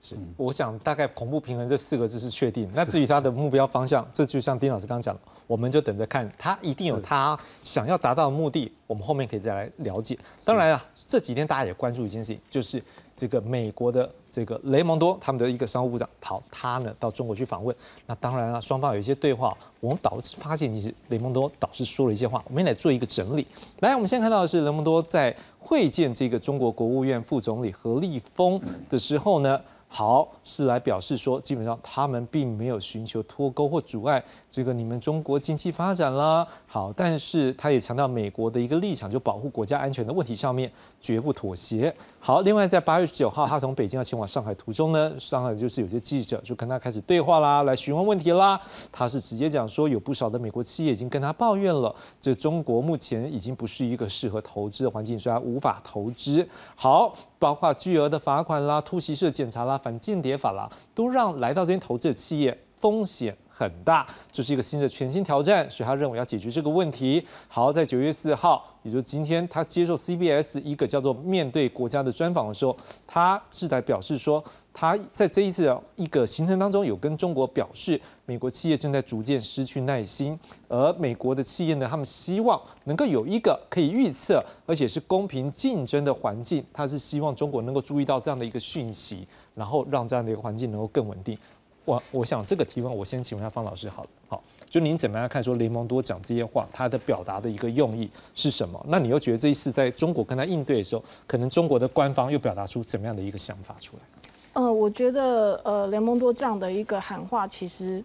是，我想大概恐怖平衡这四个字是确定。那至于他的目标方向，这就像丁老师刚刚讲，我们就等着看，他一定有他想要达到的目的。我们后面可以再来了解。当然啊，这几天大家也关注一件事情，就是这个美国的这个雷蒙多他们的一个商务部长，好，他呢到中国去访问。那当然了，双方有一些对话，我们导发现其实雷蒙多导师说了一些话，我们来做一个整理。来，我们先看到的是雷蒙多在会见这个中国国务院副总理何立峰的时候呢。好，是来表示说，基本上他们并没有寻求脱钩或阻碍这个你们中国经济发展啦。好，但是他也强调美国的一个立场，就保护国家安全的问题上面绝不妥协。好，另外在八月十九号，他从北京要前往上海途中呢，上海就是有些记者就跟他开始对话啦，来询问问题啦。他是直接讲说，有不少的美国企业已经跟他抱怨了，这中国目前已经不是一个适合投资的环境，所以他无法投资。好，包括巨额的罚款啦、突袭式检查啦。反间谍法啦，都让来到这边投资的企业风险很大，这是一个新的全新挑战，所以他认为要解决这个问题。好，在九月四号。也就是今天，他接受 CBS 一个叫做“面对国家”的专访的时候，他是在表示说，他在这一次的一个行程当中有跟中国表示，美国企业正在逐渐失去耐心，而美国的企业呢，他们希望能够有一个可以预测而且是公平竞争的环境。他是希望中国能够注意到这样的一个讯息，然后让这样的一个环境能够更稳定。我我想这个提问，我先请问一下方老师，好了，好。就您怎么样看说雷蒙多讲这些话，他的表达的一个用意是什么？那你又觉得这一次在中国跟他应对的时候，可能中国的官方又表达出怎么样的一个想法出来？呃，我觉得呃雷蒙多这样的一个喊话，其实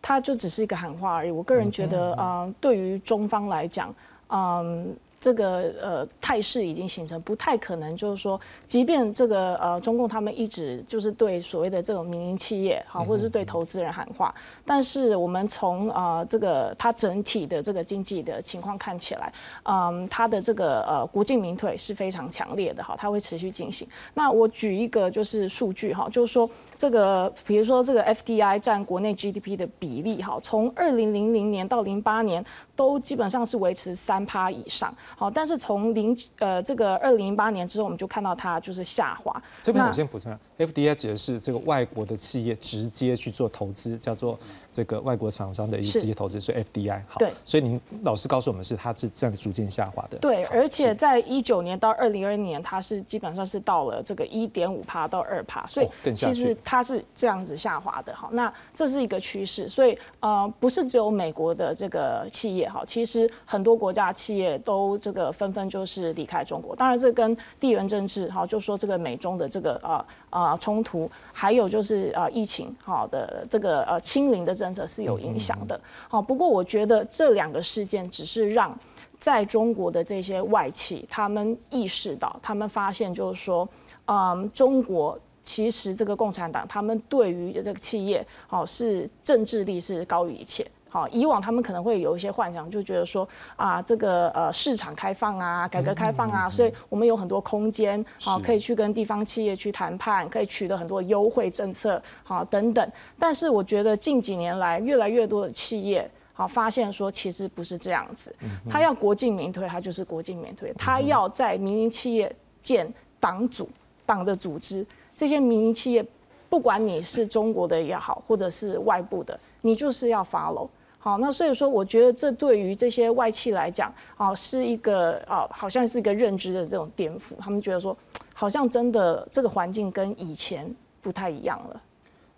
他就只是一个喊话而已。我个人觉得，呃，对于中方来讲，嗯。这个呃态势已经形成，不太可能就是说，即便这个呃中共他们一直就是对所谓的这种民营企业好，或者是对投资人喊话，但是我们从呃这个它整体的这个经济的情况看起来，嗯，它的这个呃国进民退是非常强烈的哈，它会持续进行。那我举一个就是数据哈，就是说。这个比如说这个 FDI 占国内 GDP 的比例哈，从二零零零年到零八年都基本上是维持三趴以上，好，但是从零呃这个二零零八年之后，我们就看到它就是下滑。这边我先补充，FDI 指的是这个外国的企业直接去做投资，叫做这个外国厂商的一个直接投资，所以 FDI 好。对，所以您老师告诉我们是它是这样的逐渐下滑的。对，而且在一九年到二零二年，它是基本上是到了这个一点五趴到二趴，所以其实。它是这样子下滑的，好，那这是一个趋势，所以呃，不是只有美国的这个企业哈，其实很多国家企业都这个纷纷就是离开中国。当然，这跟地缘政治哈，就说这个美中的这个呃呃冲突，还有就是呃疫情好的这个呃清零的政策是有影响的。好，不过我觉得这两个事件只是让在中国的这些外企他们意识到，他们发现就是说，嗯，中国。其实这个共产党，他们对于这个企业，好是政治力是高于一切。好，以往他们可能会有一些幻想，就觉得说啊，这个呃市场开放啊，改革开放啊，所以我们有很多空间，好可以去跟地方企业去谈判，可以取得很多优惠政策，好等等。但是我觉得近几年来，越来越多的企业好发现说，其实不是这样子。他要国进民退，他就是国进民退；他要在民营企业建党组、党的组织。这些民营企业，不管你是中国的也好，或者是外部的，你就是要 follow。好，那所以说，我觉得这对于这些外企来讲，啊，是一个啊，好像是一个认知的这种颠覆。他们觉得说，好像真的这个环境跟以前不太一样了。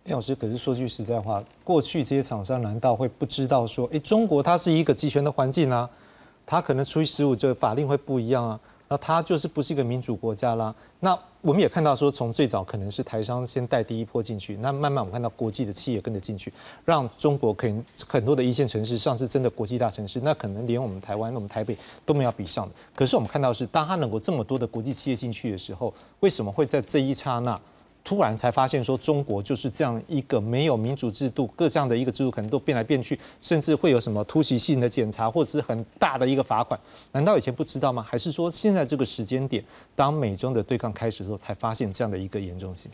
李老师，可是说句实在话，过去这些厂商难道会不知道说，哎，中国它是一个集权的环境啊，它可能出于十五这法令会不一样啊？那它就是不是一个民主国家啦。那我们也看到说，从最早可能是台商先带第一波进去，那慢慢我们看到国际的企业跟着进去，让中国可能很多的一线城市上是真的国际大城市，那可能连我们台湾、我们台北都没有比上的。可是我们看到是，当它能够这么多的国际企业进去的时候，为什么会在这一刹那？突然才发现说中国就是这样一个没有民主制度，各这样的一个制度可能都变来变去，甚至会有什么突袭性的检查，或者是很大的一个罚款。难道以前不知道吗？还是说现在这个时间点，当美中的对抗开始的时候，才发现这样的一个严重性？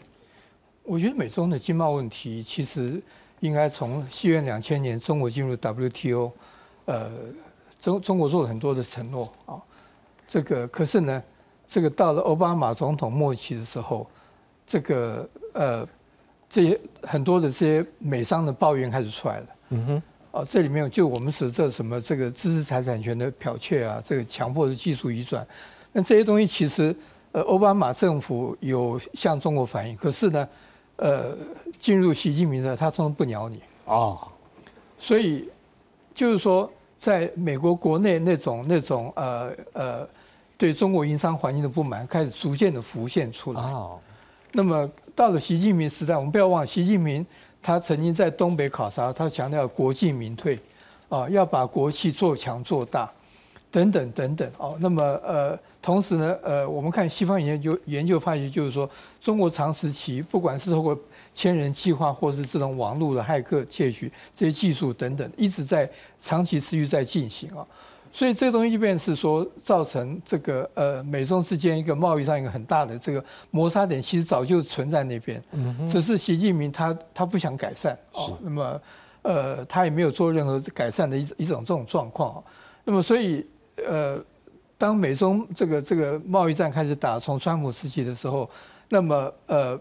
我觉得美中的经贸问题其实应该从西元两千年中国进入 WTO，呃，中中国做了很多的承诺啊，这个可是呢，这个到了奥巴马总统末期的时候。这个呃，这些很多的这些美商的抱怨开始出来了。嗯哼，哦，这里面就我们是这什么这个知识财产权的剽窃啊，这个强迫的技术移转，那这些东西其实呃，奥巴马政府有向中国反映，可是呢，呃，进入习近平的他从不鸟你。啊，所以就是说，在美国国内那种那种呃呃，对中国营商环境的不满开始逐渐的浮现出来。那么到了习近平时代，我们不要忘，习近平他曾经在东北考察，他强调国进民退，啊，要把国企做强做大，等等等等哦。那么呃，同时呢，呃，我们看西方研究研究发现，就是说中国长时期不管是通过千人计划，或是这种网络的骇客窃取这些技术等等，一直在长期持续在进行啊。所以这个东西就变是说，造成这个呃美中之间一个贸易上一个很大的这个摩擦点，其实早就存在那边，只是习近平他他不想改善，是。那么呃他也没有做任何改善的一一种这种状况，那么所以呃当美中这个这个贸易战开始打，从川普时期的时候，那么呃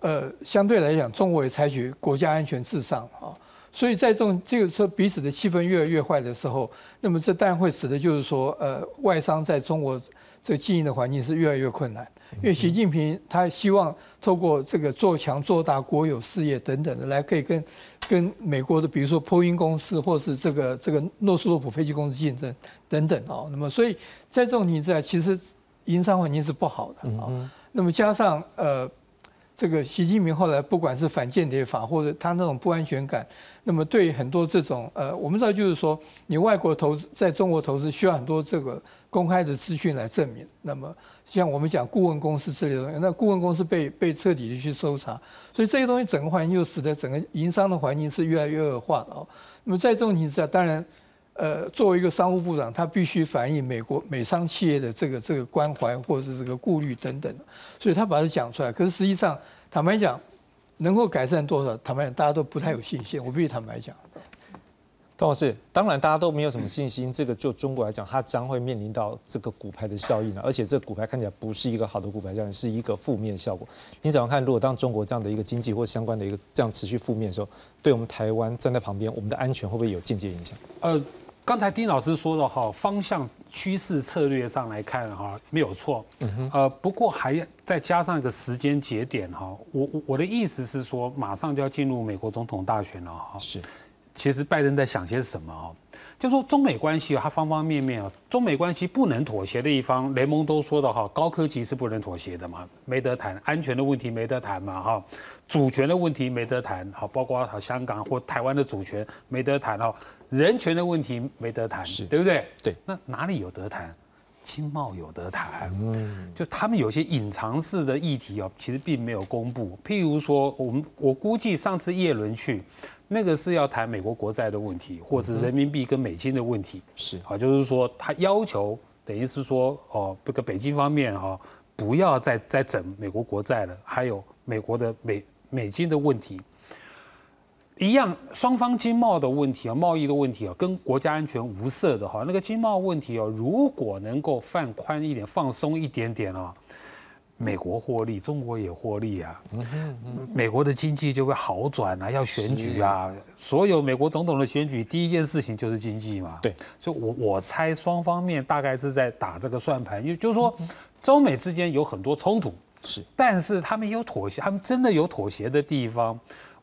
呃相对来讲，中国也采取国家安全至上啊。所以在这种这个时候彼此的气氛越来越坏的时候，那么这当然会使得就是说，呃，外商在中国这个经营的环境是越来越困难。因为习近平他希望透过这个做强做大国有事业等等的，来可以跟跟美国的比如说波音公司或是这个这个诺斯洛普飞机公司竞争等等哦。那么所以在这种情况下，其实营商环境是不好的啊。那么加上呃。这个习近平后来不管是反间谍法或者他那种不安全感，那么对很多这种呃，我们知道就是说，你外国投资在中国投资需要很多这个公开的资讯来证明。那么像我们讲顾问公司之类的东西，那顾问公司被被彻底的去搜查，所以这些东西整个环境就使得整个营商的环境是越来越恶化的哦。那么在这种情况下，当然。呃，作为一个商务部长，他必须反映美国美商企业的这个这个关怀或者是这个顾虑等等，所以他把它讲出来。可是实际上，坦白讲，能够改善多少？坦白讲，大家都不太有信心。我必须坦白讲。董老师，当然大家都没有什么信心。这个就中国来讲，它将会面临到这个股牌的效应了，而且这个股牌看起来不是一个好的股牌效应，是一个负面效果。你怎么看？如果当中国这样的一个经济或相关的一个这样持续负面的时候，对我们台湾站在旁边，我们的安全会不会有间接影响？呃。刚才丁老师说的哈，方向趋势策略上来看哈，没有错。嗯哼呃，不过还要再加上一个时间节点哈。我我的意思是说，马上就要进入美国总统大选了哈。是，其实拜登在想些什么啊？就说中美关系啊，它方方面面啊，中美关系不能妥协的一方，雷蒙都说的哈，高科技是不能妥协的嘛，没得谈；安全的问题没得谈嘛哈，主权的问题没得谈，好，包括好香港或台湾的主权没得谈哈。人权的问题没得谈，是对不对？对，那哪里有得谈？经贸有得谈，嗯，就他们有些隐藏式的议题哦，其实并没有公布。譬如说，我们我估计上次叶伦去，那个是要谈美国国债的问题，或是人民币跟美金的问题，是啊，就是说他要求，等于是说哦，这个北京方面哈，不要再再整美国国债了，还有美国的美美金的问题。一样，双方经贸的问题啊，贸易的问题啊，跟国家安全无涉的哈。那个经贸问题哦，如果能够放宽一点、放松一点点啊，美国获利，中国也获利啊。美国的经济就会好转啊。要选举啊，所有美国总统的选举，第一件事情就是经济嘛。对，所以我我猜双方面大概是在打这个算盘，也就是说，中美之间有很多冲突，是，但是他们有妥协，他们真的有妥协的地方。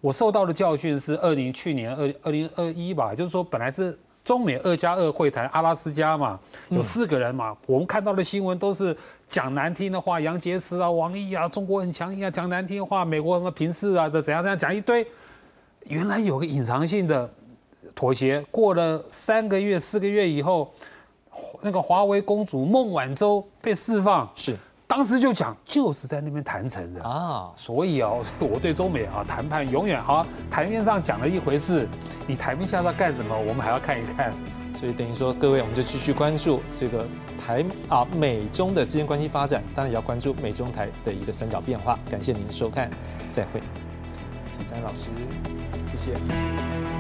我受到的教训是二零去年二二零二一吧，就是说本来是中美二加二会谈阿拉斯加嘛，有四个人嘛，我们看到的新闻都是讲难听的话，杨洁篪啊、王毅啊，中国很强硬啊，讲难听的话，美国什么平视啊，这怎样怎样讲一堆，原来有个隐藏性的妥协，过了三个月四个月以后，那个华为公主孟晚舟被释放是。当时就讲，就是在那边谈成的啊，所以哦，我对中美啊谈判永远好，台面上讲了一回事，你台面下要干什么，我们还要看一看。所以等于说，各位我们就继续关注这个台啊美中的之间关系发展，当然也要关注美中台的一个三角变化。感谢您的收看，再会，齐山老师，谢谢。